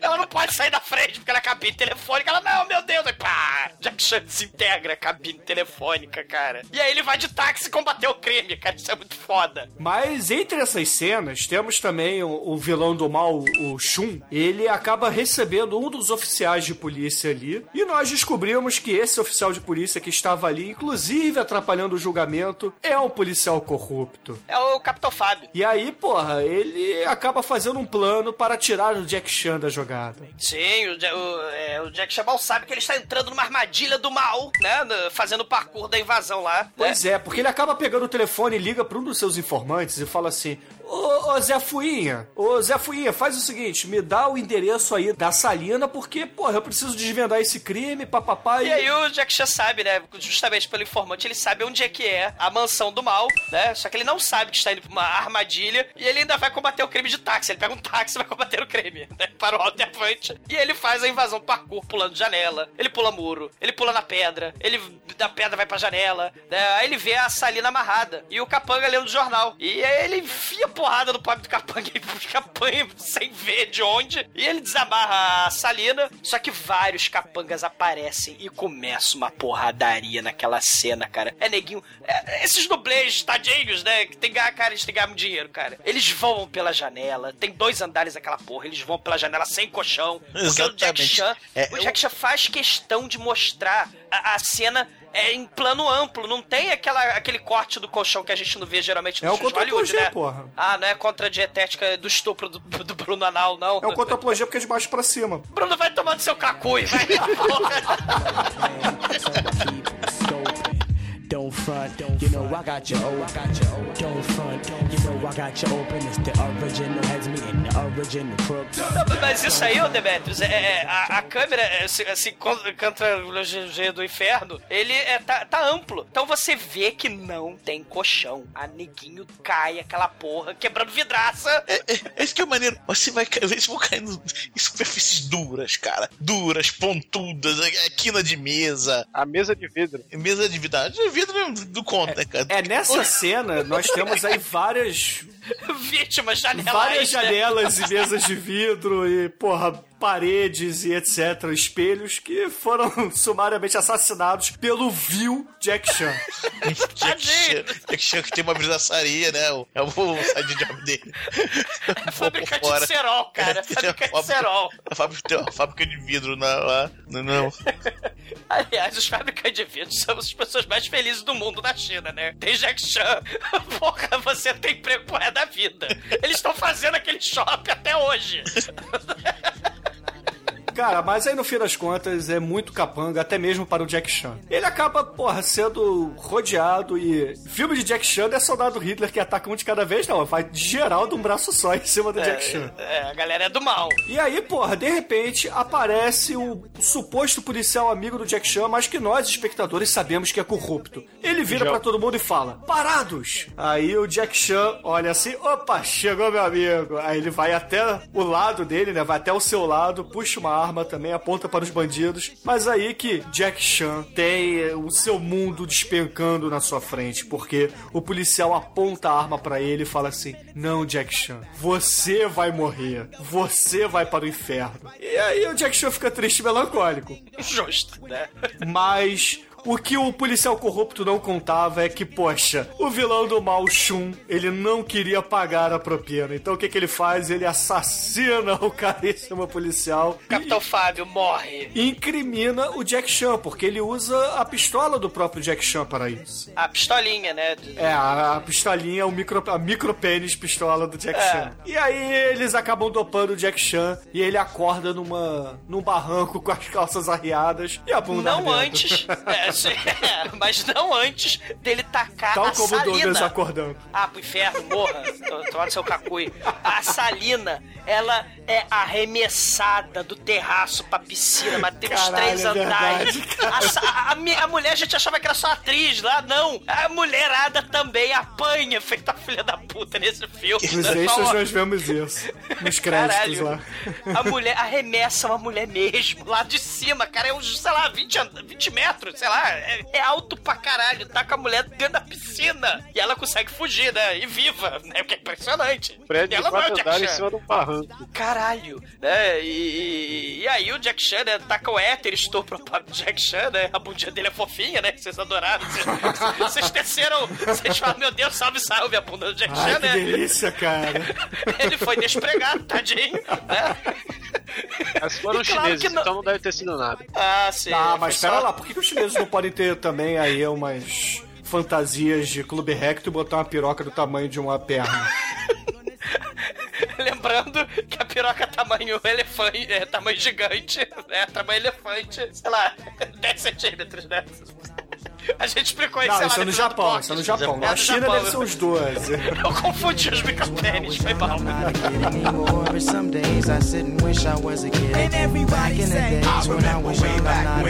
ela não pode sair da frente porque ela é cabine telefônica. Ela, não, meu Deus, aí pá! Jack Chan desintegra a cabine telefônica, cara. E aí ele vai de táxi combater o crime, cara. Isso é muito foda.
Mas entre essas cenas, temos também o, o vilão do mal, o Shun. Ele acaba recebendo um dos oficiais de polícia ali. E nós descobrimos que esse oficial de polícia que estava ali, inclusive atrapalhando o julgamento, é um policial corrupto.
É o Capitão Fábio.
E aí, porra, ele acaba fazendo um plano para tirar o Jack Chan da jogada.
Sim, o, o, é, o Jack Chabal sabe que ele está entrando numa armadilha do mal, né? Fazendo o parkour da invasão lá.
Pois é, porque ele acaba pegando o telefone e liga para um dos seus informantes e fala assim: Ô, ô Zé Fuinha, ô Zé Fuinha, faz o seguinte, me dá o endereço aí da Salina, porque, porra, eu preciso desvendar esse crime, papapá.
E aí o Jack Chan sabe, né? Justamente pelo informante, ele sabe onde é que é a mansão do mal, né? Só que ele não sabe que está indo pra uma armadilha e ele ainda vai combater o crime de táxi. Ele pega um táxi e vai combater o crime, né? Para o alto e avante. E ele faz a invasão parkour pulando janela, ele pula muro, ele pula na pedra, ele da pedra vai pra janela, né? Aí ele vê a Salina amarrada e o Capanga lendo o jornal. E aí ele enfia porrada no pobre do Capanga e o Capanga sem ver de onde. E ele desamarra a Salina, só que vários capangas aparecem e começa uma porradaria naquela cena, cara. É neguinho. é- esses dublês, tadinhos, né? Que tem ganhar, cara, que ganhar muito dinheiro, cara. Eles voam pela janela, tem dois andares aquela porra, eles vão pela janela sem colchão. Porque o Jack
Exatamente.
Chan,
É,
o Jack Chan faz questão de mostrar a, a cena. É em plano amplo, não tem aquela, aquele corte do colchão que a gente não vê geralmente
É
no
o
filme Hollywood, né?
porra.
Ah, não é contra a dietética do estupro do, do Bruno Anal, não.
É o contra-plongé porque é de baixo pra cima.
Bruno vai tomando seu cacui, vai.
Don't front, you know I got you, oh, I got you, oh. Don't front, you know I got you open. It's the original, has me in the original crook.
Mas isso aí, ô Demetrius, é, é, a, a câmera, é, assim, assim, contra, o GG do inferno, ele é, tá, tá amplo. Então você vê que não tem colchão. A neguinho cai aquela porra, quebrando vidraça.
É, é, é isso que é maneiro. Você vai cair, eles vão cair no- em superfícies duras, cara. Duras, pontudas, quina de mesa,
A mesa de vidro.
mesa de vidro. De vidro mesmo, do conta, né, cara?
É, nessa cena, nós temos aí várias,
Vítimas, janelas.
várias
né?
janelas e mesas de vidro e, porra, paredes e etc, espelhos que foram sumariamente assassinados pelo vil Jack Chan.
Jack Chan, Jack Chan que tem uma vidraçaria, né? O- É o side job dele.
É fabricante de cerol, cara.
É,
fabricante de
fábrica-
cerol.
A fábrica, tem uma fábrica de vidro na, lá. Não, não.
Aliás, os fabricantes de vidro são as pessoas mais felizes do mundo na China, né? Tem Jack Chan. Porra, você tem emprego pro resto da vida. Eles estão fazendo aquele shopping até hoje.
Cara, mas aí no fim das contas é muito capanga, até mesmo para o Jack Chan. Ele acaba, porra, sendo rodeado e. Filme de Jack Chan não é soldado Hitler que ataca um de cada vez, não. Vai de geral de um braço só em cima do Jack Chan.
É, a galera é do mal.
E aí, porra, de repente aparece o suposto policial amigo do Jack Chan, mas que nós, espectadores, sabemos que é corrupto. Ele vira pra todo mundo e fala: Parados! Aí o Jack Chan olha assim: opa, chegou meu amigo. Aí ele vai até o lado dele, né? Vai até o seu lado, puxa uma arma também, aponta para os bandidos. Mas aí que Jack Chan tem eh, o seu mundo despencando na sua frente, porque o policial aponta a arma pra ele e fala assim: Não, Jack Chan, você vai morrer. Você vai para o inferno. E aí o Jack Chan fica triste e melancólico.
Justo, né?
Mas o que o policial corrupto não contava é que, poxa, o vilão do mal Shun, ele não queria pagar a propina. Então o que, que ele faz? Ele assassina o caríssimo policial
Capitão Fábio morre.
e incrimina o Jack Chan, porque ele usa a pistola do próprio Jack Chan para isso.
A pistolinha, né?
É, a, a pistolinha, o micro, a micro pênis pistola do Jack
É.
Chan. E aí eles acabam dopando o Jack Chan e ele acorda numa, num barranco com as calças arriadas e a bunda
Não
ardendo.
antes, é, é, mas não antes dele tacar
Tal
a
como o Douglas
Salina.
acordando.
Ah, pro inferno, morra. Toma seu cacui. A Salina, ela é arremessada do terraço pra piscina, mas tem uns três
é
andares.
verdade.
A, a a mulher, a gente achava que era só atriz lá, não. A mulherada também apanha, feita filha da puta nesse filme.
Nos
Né?
extras nós vemos isso. Nos créditos
Caralho.
lá.
A mulher arremessa uma mulher mesmo, lá de cima, cara. É uns, sei lá, 20, an- 20 metros, sei lá. É, é alto pra caralho. Taca a mulher dentro da piscina. E ela consegue fugir, né? E viva, né? O que é impressionante.
Prédio
E
de
ela não é o Jack
andares em
Chan.
cima de um barranco.
Caralho, né? E, e- e aí o Jack Chan, né, taca o hétero, estupra o próprio Jack Chan, né? A bundinha dele é fofinha, né? Vocês adoraram. Vocês, teceram, vocês falam, meu Deus, salve, salve a bunda do Jack
Ai,
Chan,
que
né?
delícia, cara.
Ele foi despregado, tadinho, né?
Mas foram
E claro
chineses,
não-
então não deve ter sido nada.
Ah, sim.
Ah, mas
só-
pera lá, por que, que os chineses não podem ter também aí umas fantasias de clube recto e botar uma piroca do tamanho de uma perna?
Lembrando que a piroca é tamanho elefante, é tamanho gigante, né? Tamanho elefante, sei lá, 10 centímetros, né? A gente explicou isso,
Não,
sei
isso
lá,
é no Japão, isso é no Japão.
É
Na China
Japão.
deve ser uns 12.
Eu confundi os micropênis, foi mal.
But some days I sit and wish I was a kid.
And everybody
Back in the
say,
days
I
when I was
remember way
young, I'm
back
not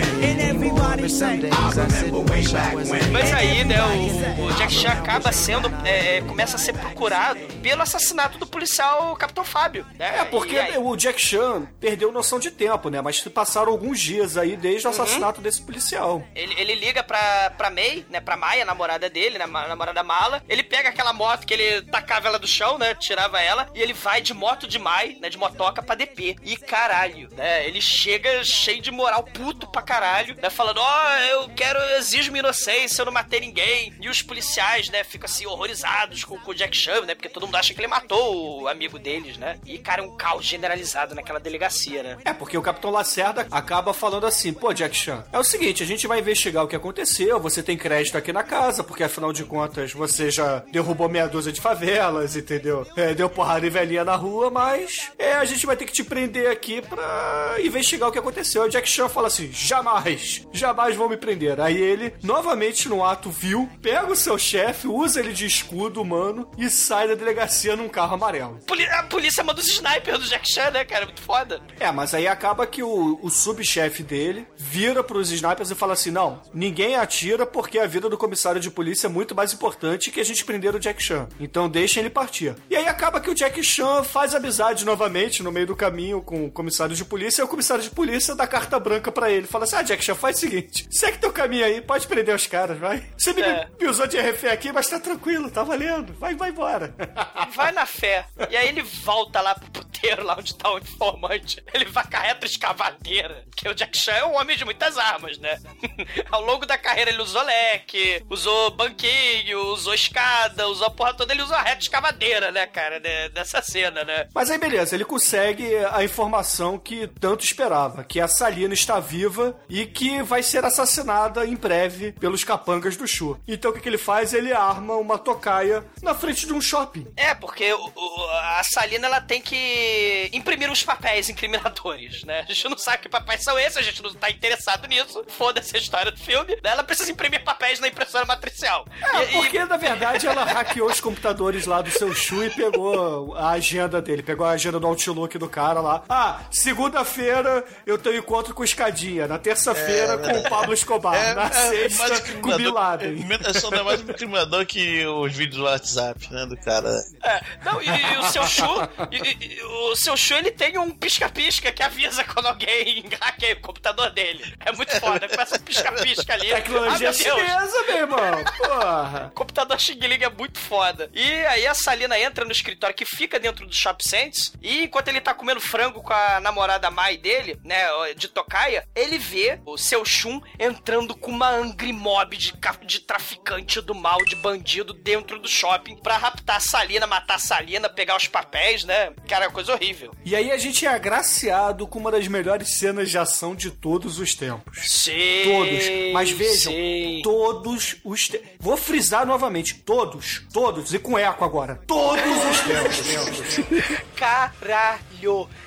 Mas aí, né, o, o Jack Chan acaba sendo, é, começa a ser procurado pelo assassinato do policial Capitão Fábio, né?
É, porque
aí-
o Jack Chan perdeu noção de tempo, né? Mas passaram alguns dias aí desde
Uhum.
o assassinato desse policial.
Ele, ele liga pra, pra May, né? Pra Maia, namorada dele, né? Namorada mala. Ele pega aquela moto que ele tacava ela do chão, né? Tirava ela. E ele vai de moto de Mai, né? De motoca pra DP. E caralho, né? Ele chega cheio de moral, puto pra caralho, né? Falando, ó, eu quero, eu exijo minha inocência, eu não matei ninguém. E os policiais, né? Ficam assim, horrorizados com, com o Jack Chan, né? Porque todo mundo acha que ele matou o amigo deles, né? E, cara, é um caos generalizado naquela delegacia, né?
É, porque o Capitão Lacerda acaba falando assim, pô, Jack Chan, é o seguinte, a gente vai investigar o que aconteceu você tem crédito aqui na casa, porque afinal de contas você já derrubou meia dúzia de favelas, entendeu? É, deu porrada em velhinha na rua, mas é, a gente vai ter que te prender aqui pra investigar o que aconteceu. O Jack Chan fala assim: jamais, jamais vão me prender. Aí ele, novamente no ato vil, pega o seu chefe, usa ele de escudo humano e sai da delegacia num carro amarelo.
Poli- A polícia manda os snipers do Jack Chan, né, cara? Muito foda.
É, mas aí acaba que o, o subchefe dele vira pros snipers e fala assim: não, ninguém atira porque a vida do comissário de polícia é muito mais importante que a gente prender o Jack Chan. Então deixem ele partir. E aí acaba que o Jack Chan faz amizade novamente no meio do caminho com o comissário de polícia e o comissário de polícia dá carta branca pra ele. Fala assim: ah, Jack Chan, faz o seguinte: segue teu caminho aí, pode prender os caras, vai. Você me,
É.
me usou de refém aqui, mas tá tranquilo, tá valendo. Vai, vai embora.
Vai na fé. E aí ele volta lá pro puteiro, lá onde tá o informante. Ele vai com a reta escavadeira. Porque o Jack Chan é um homem de muitas armas, né? Ao longo da carreira ele usou leque, usou banquinho, usou escada, usou a porra toda. Ele usou a reta escavadeira, né, cara? de- dessa cena, né?
Mas aí, beleza, ele consegue a informação que tanto esperava: que a Salina está viva e que vai ser assassinada em breve pelos capangas do Shu. Então o que, que ele faz? Ele arma uma tocaia na frente de um shopping.
É, porque o- o- a Salina ela tem que imprimir uns papéis incriminadores, né? A gente não sabe que papéis são esses, a gente não tá interessado nisso. Foda-se a história do filme. Ela precisa imprimir papéis na impressora matricial.
É,
E- e-
porque na verdade ela hackeou os computadores lá do seu Shu e pegou a agenda dele, pegou a agenda do Outlook do cara lá. Ah, segunda-feira eu tenho encontro com o Escadinha, na terça-feira com o Pablo Escobar, na sexta com Bin Laden.
É só não é mais um incriminador que os vídeos do WhatsApp, né, do cara.
É, não, e, e o seu Shu, e- e- e o seu Shu, ele tem um pisca-pisca que avisa quando alguém hackeia o computador dele. É muito foda, começa um pisca-pisca ali.
Tecnologia
Ah, meu
chinesa, meu irmão. Porra.
O computador Xing Ling é muito foda. E aí a Salina entra no escritório que fica dentro do Shop Sense e enquanto ele tá comendo frango com a namorada Mai dele, né, de tocaia, ele vê o seu Shun entrando com uma angry mob de, de traficante do mal, de bandido dentro do shopping pra raptar a Salina, matar a Salina, pegar os papéis, né? Cara, é coisa horrível.
E aí a gente é agraciado com uma das melhores cenas de ação de todos os tempos.
Sim.
Todos. Mas vejam,
sim.
todos os tempos. Vou frisar novamente. Todos. Todos. E com eco agora. Todos os tempos.
Caralho!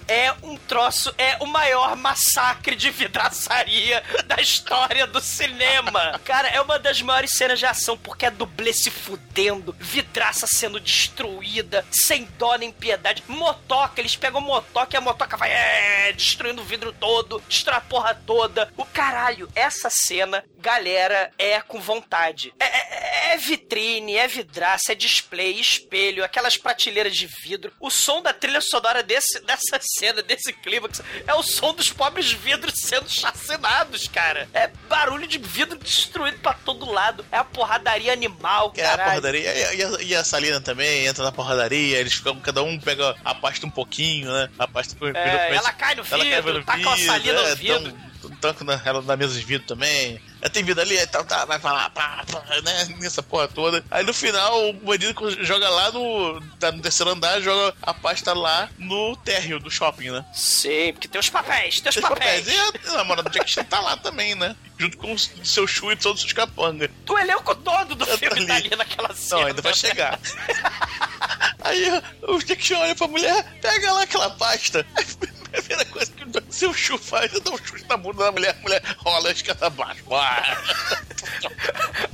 É um troço, é o maior massacre de vidraçaria da história do cinema. Cara, é uma das maiores cenas de ação, porque é dublê se fudendo, vidraça sendo destruída, sem dó nem piedade. Motoca, eles pegam motoca e a motoca vai é, destruindo o vidro todo, destrói a porra toda. O caralho, essa cena, galera, é com vontade. É, é- é vitrine, é vidraça, é display, espelho, aquelas prateleiras de vidro. O som da trilha sonora desse, dessa cena, desse clímax, é o som dos pobres vidros sendo chacinados, cara. É barulho de vidro destruído pra todo lado. É a porradaria animal,
É a porradaria. E a, e a- e a Salina também entra na porradaria, eles ficam, cada um pega a pasta um pouquinho, né? A pasta
É, ela cai no vidro, taca uma salina no
é,
vidro.
tão- tão- Tanco na, ela na mesa de vidro também. É, tem vidro ali, então tá, vai falar, pá, pá, né? Nessa porra toda. Aí no final, o bandido joga lá no. Tá no terceiro andar, joga a pasta lá no térreo do shopping, né?
Sim, porque tem os papéis, tem os
os
papéis.
E a, namorada do Jack Chan tá lá também, né? Junto com o seu Shu e todos os capangas.
O elenco todo do filme
ali.
tá ali naquela cena.
Não, ainda vai chegar. Aí o Jack Chan olha pra mulher, pega lá aquela pasta. Aí, a primeira coisa que o seu Chu faz é dar um chute na bunda da mulher, a mulher rola a escada abaixo.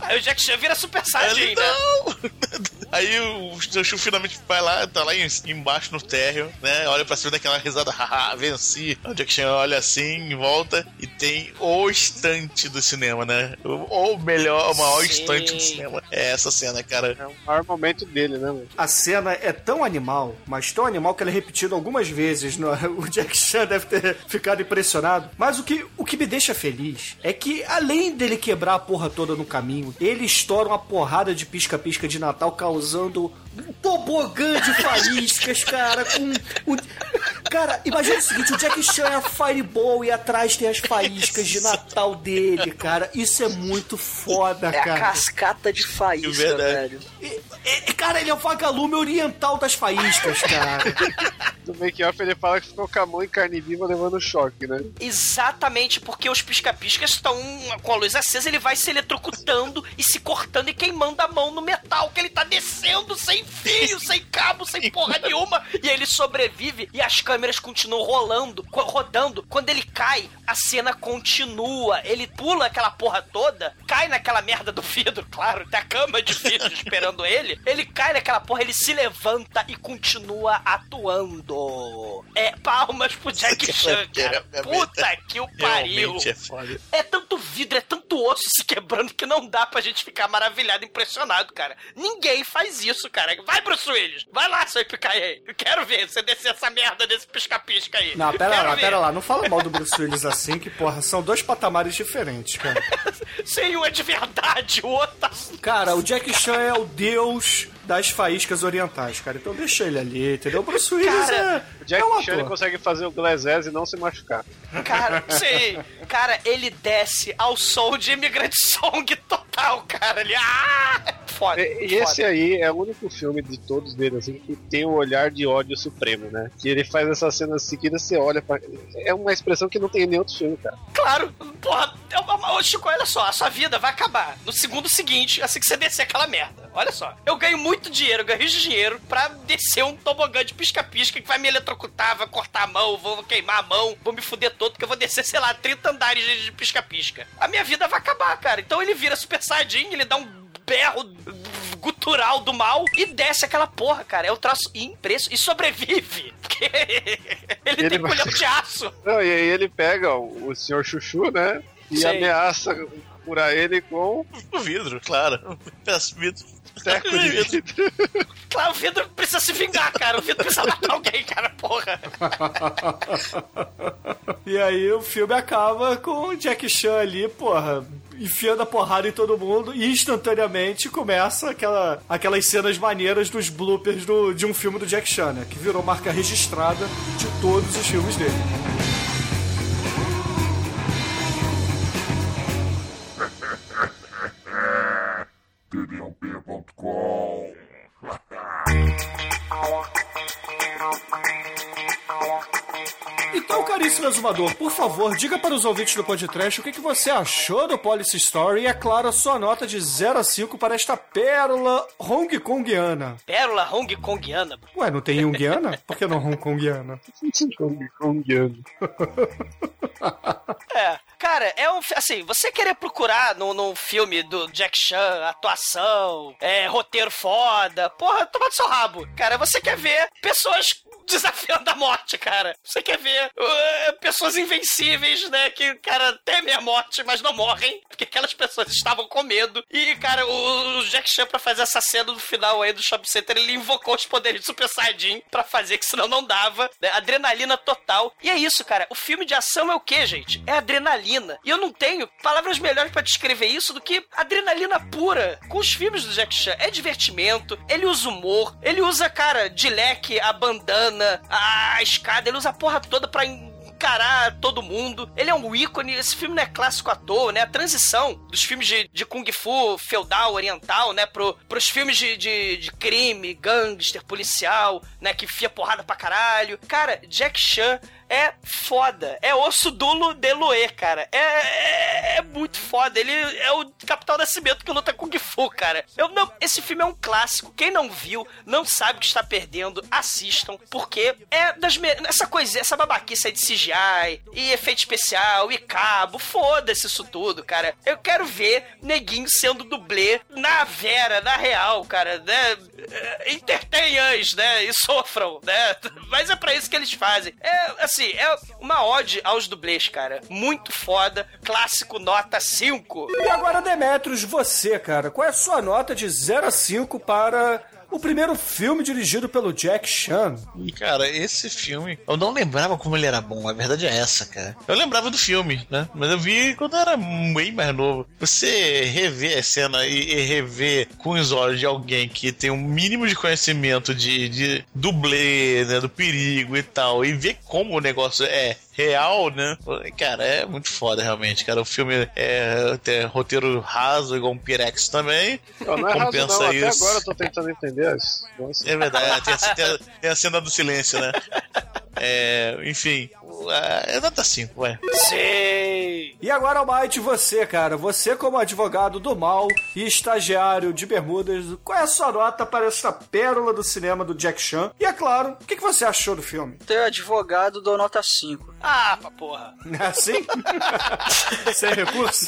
Aí o Jack Chan vira super saiyajin, né?
Aí o seu Chu finalmente vai lá, tá lá em- embaixo no térreo, né? Olha pra cima daquela risada, haha, venci. O Jack Chan olha assim, volta e tem o estante do cinema, né? O o melhor, o maior
Sim.
estante do cinema. É essa cena, cara.
É o maior momento dele, né, mano?
A cena é tão animal, mas tão animal que ela é repetida algumas vezes. no- O Jack Chan deve ter ficado impressionado. Mas o que, o que me deixa feliz é que, além dele quebrar a porra toda no caminho, ele estoura uma porrada de pisca-pisca de Natal, causando um tobogã de faíscas, cara, com... o- Cara, imagina o seguinte, o Jack Chan é a Fireball e atrás tem as faíscas de Natal dele, cara. Isso é muito foda,
É a
cara.
cascata de faísca,
Verdade.
velho.
E- e- Cara, ele é o vagalume oriental das faíscas, cara.
No make-off ele fala que ficou com a mão em carne viva levando choque, né?
Exatamente, porque os pisca-piscas estão com a luz acesa, ele vai se eletrocutando e se cortando e queimando a mão no metal, que ele tá descendo sem fio, sem cabo, sem porra nenhuma. E ele sobrevive e as câmeras continuam rolando, rodando. Quando ele cai, a cena continua. Ele pula aquela porra toda, cai naquela merda do vidro, claro, da cama de vidro esperando ele. Ele cai naquela porra, ele se levanta e continua atuando. É palmas pro Jack Chan, cara. Puta que o pariu.
É.
É tanto vidro, é tanto osso se quebrando que não dá pra gente ficar maravilhado, impressionado, cara. Ninguém faz isso, cara. Vai, Bruce Willis. Vai lá, seu Ipicaê. Eu quero ver você descer essa merda desse pisca-pisca aí.
Não, pera
Quero
lá,
ver.
pera lá. Não fala mal do Bruce Willis assim, que, porra, são dois patamares diferentes, cara.
Sim, um é de verdade, o outro tá...
Cara, o Jack Chan é o deus das faíscas orientais, cara. Então deixa ele ali, entendeu? O Bruce Willis
Cara,
O
é,
Jack
é um
Chan consegue fazer o Glass Ass e não se machucar.
Cara, sim. Cara, ele desce ao som de Immigrant Song total, cara. Ele... Ah! Foda,
E, esse
foda.
aí é o único filme de todos dele, assim, que tem o olhar de ódio supremo, né? Que ele faz essas cenas seguidas, você olha pra... É uma expressão que não tem em nenhum outro filme, cara.
Claro, porra, é uma- Chico, olha só, a sua vida vai acabar no segundo seguinte, assim que você descer aquela merda. Olha só, eu ganho muito dinheiro, eu ganho de dinheiro pra descer um tobogã de pisca-pisca que vai me eletrocutar, vai cortar a mão, vou queimar a mão, vou me fuder todo, porque eu vou descer, sei lá, 30 andares de de pisca-pisca. A minha vida vai acabar, cara. Então ele vira Super Saiyajin, ele dá um berro gutural do mal e desce aquela porra, cara. É o traço impresso e sobrevive. Porque ele,
Ele
tem
vai-
colhão de aço.
Não, e aí ele pega o, o senhor Chuchu, né? E
Sim.
ameaça curar ele com
O vidro, claro. Um pedaço de vidro.
Teco de vidro.
Claro, o vidro precisa se vingar, cara. O vidro precisa matar alguém, cara, porra.
E aí o filme acaba com o Jack Chan ali, porra, enfiando a porrada em todo mundo e instantaneamente começa aquela, aquelas cenas maneiras dos bloopers do, de um filme do Jack Chan, né? Que virou marca registrada de todos os filmes dele. Exumador, por favor, diga para os ouvintes do podcast o que, que você achou do Policy Story e, é claro, a sua nota de 0 a 5 para esta pérola Hong Kongiana.
Pérola Hong Kongiana.
Ué, não tem Jungiana? Por que não Hong Kongiana?
É. Cara, é um. Assim, você querer procurar num, num filme do Jack Chan, atuação, é, roteiro foda, porra, toma do seu rabo. Cara, você quer ver pessoas desafiando a morte, cara. Você quer ver uh, pessoas invencíveis, né? Que, cara, temem a morte, mas não morrem. Porque aquelas pessoas estavam com medo. E, cara, o, o Jack Chan, pra fazer essa cena do final aí do Shopping Center, ele invocou os poderes de Super Saiyajin pra fazer, que senão não dava. Né? Adrenalina total. E é isso, cara. O filme de ação é o quê, gente? É adrenalina. E eu não tenho palavras melhores pra descrever isso do que adrenalina pura. Com os filmes do Jack Chan. É divertimento, ele usa humor, ele usa, cara, de leque, a bandana, a escada, ele usa a porra toda pra encarar todo mundo. Ele é um ícone, esse filme não é clássico à toa, né? A transição dos filmes de, de Kung Fu feudal, oriental, né? Pro, pros filmes de, de, de crime, gangster, policial, né? Que enfia porrada pra caralho. Cara, Jack Chan é foda. É osso dulo de Loé, cara. É, é, é muito foda. Ele é o Capitão Nascimento que luta Kung Fu, cara. Eu não, esse filme é um clássico. Quem não viu, não sabe o que está perdendo. Assistam, porque é das me... essa coisa, essa babaquice aí de CGI e efeito especial e cabo. Foda-se isso tudo, cara. Eu quero ver neguinho sendo dublê na Vera, na real, cara, né? É, né? E sofram, né? Mas é pra isso que eles fazem. É, assim, é uma ode aos dublês, cara. Muito foda. Clássico nota 5.
E agora, Demetrios, você, cara, qual é a sua nota de 0 a 5 para o primeiro filme dirigido pelo Jack Chan?
Cara, esse filme, eu não lembrava como ele era bom, a verdade é essa, cara. Eu lembrava do filme, né? Mas eu vi quando eu era bem mais novo. Você rever a cena e, e rever com os olhos de alguém que tem um mínimo de conhecimento de, de dublê, né? Do perigo e tal, e ver como o negócio é real, né? Cara, é muito foda realmente, cara. O filme é tem roteiro raso, igual um Pirex também.
Não, não é raso,
Compensa
não. Até
isso.
agora eu tô tentando entender. as-.
É verdade, tem a, tem a- tem a cena do silêncio, né? É, enfim, é nota 5, vai.
Sei.
E agora, Almighty, você, cara, você como advogado do mal e estagiário de Bermudas, qual é a sua nota para essa pérola do cinema do Jack Chan? E é claro, o que, que você achou do filme?
Teu advogado dou nota 5.
Ah, pra porra.
É assim? Sem recurso?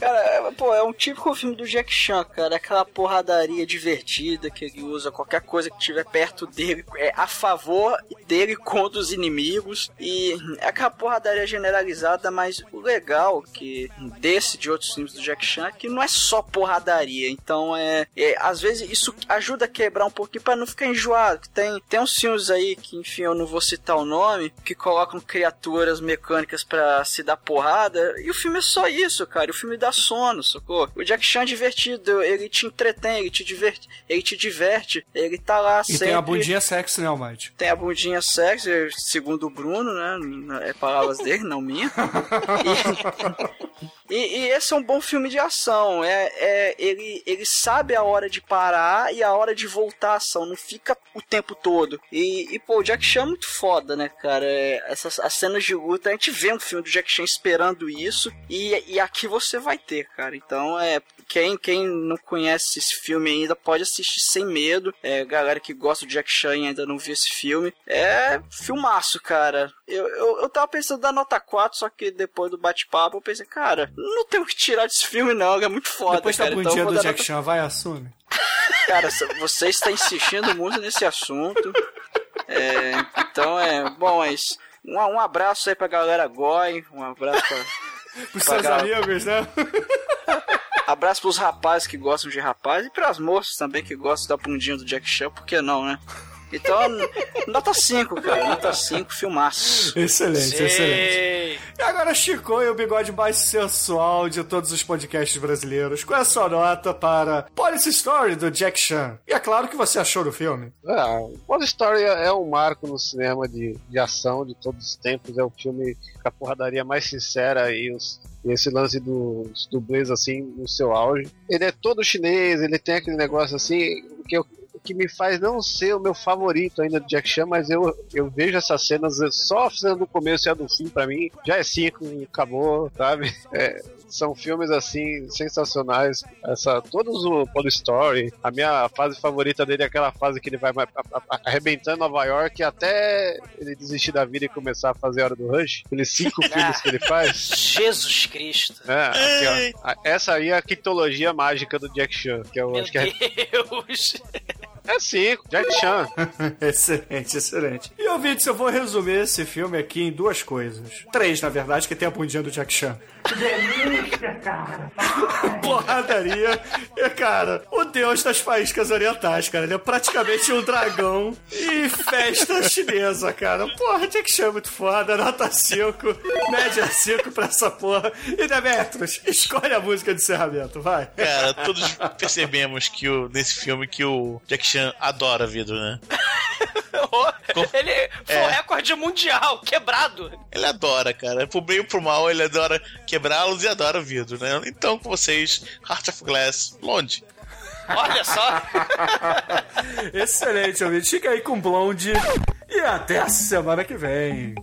Cara, é, pô, é um típico filme do Jack Chan, cara. Aquela porradaria divertida que ele usa, qualquer coisa que tiver perto dele é a favor dele contra os inimigos. E é aquela porradaria generalizada, mas o legal que desse de outros filmes do Jack Chan é que não é só porradaria. Então é, é às vezes isso ajuda a quebrar um pouquinho pra não ficar enjoado. Tem, tem uns filmes aí que, enfim, eu não vou citar o nome, que colocam criaturas mecânicas pra se dar porrada. E o filme é só isso, cara. O filme dá sono, sacou? O Jack Chan é divertido, ele te entretém, ele te diverte, ele te diverte, ele tá lá
E
sempre.
tem a bundinha sexy, né, Almighty?
Tem a bundinha sexy, segundo o Bruno, né? É palavras dele, não minha. E, e- esse é um bom filme de ação. É, é, ele, ele sabe a hora de parar e a hora de voltar à ação. Não fica o tempo todo. E, e pô, o Jack Chan é muito foda, né, cara? É, essas as cenas de luta, a gente vê um filme do Jack Chan esperando isso. E, e aqui você vai ter, cara. Então é. Quem, quem não conhece esse filme ainda pode assistir sem medo. É, galera que gosta do Jack Chan e ainda não viu esse filme. É filmaço, cara. Eu, eu, eu tava pensando da nota 4, só que depois do bate-papo eu pensei, cara, não tem o que tirar desse filme, não. É muito foda,
Depois da
cara.
bundinha
então
do Jack
nota...
Chan, vai, assume.
Cara, você está insistindo muito nesse assunto. É, então é. Bom, mas. Um, um abraço aí pra galera Goi. Um abraço pra.
Pros seus amigos, né?
Abraço pros rapazes que gostam de rapaz e pras moças também que gostam da bundinha do Jack Chan, por que não, né? Então, nota 5, cara. Nota 5, filmaço.
Excelente,
Sei.
excelente. E agora, Chico, e o bigode mais sensual de todos os podcasts brasileiros. Qual é a sua nota para Policy Story do Jack Chan? E é claro que você achou do filme.
Ah, Police Story é um marco no cinema de, de ação de todos os tempos. É o filme com a porradaria mais sincera e, os- e esse lance dos dublês assim no seu auge. Ele é todo chinês, ele tem aquele negócio assim que eu que me faz não ser o meu favorito ainda do Jack Chan, mas eu, eu vejo essas cenas só sendo do começo e a do fim pra mim, já é cinco e acabou, sabe? É, são filmes assim sensacionais. Essa, todos o Police Story. A minha fase favorita dele é aquela fase que ele vai arrebentando Nova York até ele desistir da vida e começar a fazer a hora do Rush. Aqueles cinco filmes que ele faz.
Jesus Cristo.
É, aqui, Essa aí é a quitologia mágica do Jack Chan, que eu
Meu
acho que é,
Deus.
é cinco, Jack Chan.
excelente, excelente. E ouvintes, eu vou resumir esse filme aqui em duas coisas. Três, na verdade, que tem a bundinha do Jack Chan. Porradaria. E, cara, o deus das faíscas orientais, cara. Ele é praticamente um dragão e festa chinesa, cara. Porra, Jack Chan é muito foda. Nota 5, média 5 pra essa porra. E Demetros, escolhe a música de encerramento, vai.
Cara, todos percebemos que o, nesse filme que o Jack Chan adora vidro, né?
Ele foi
É.
o recorde mundial, quebrado.
Ele adora, cara. Pro bem e pro mal, ele adora quebrá-los e adora vidro, né? Então, com vocês, Heart of Glass, Blonde.
Olha só.
Excelente, ouvinte. Fica aí com Blonde. E até a semana que vem.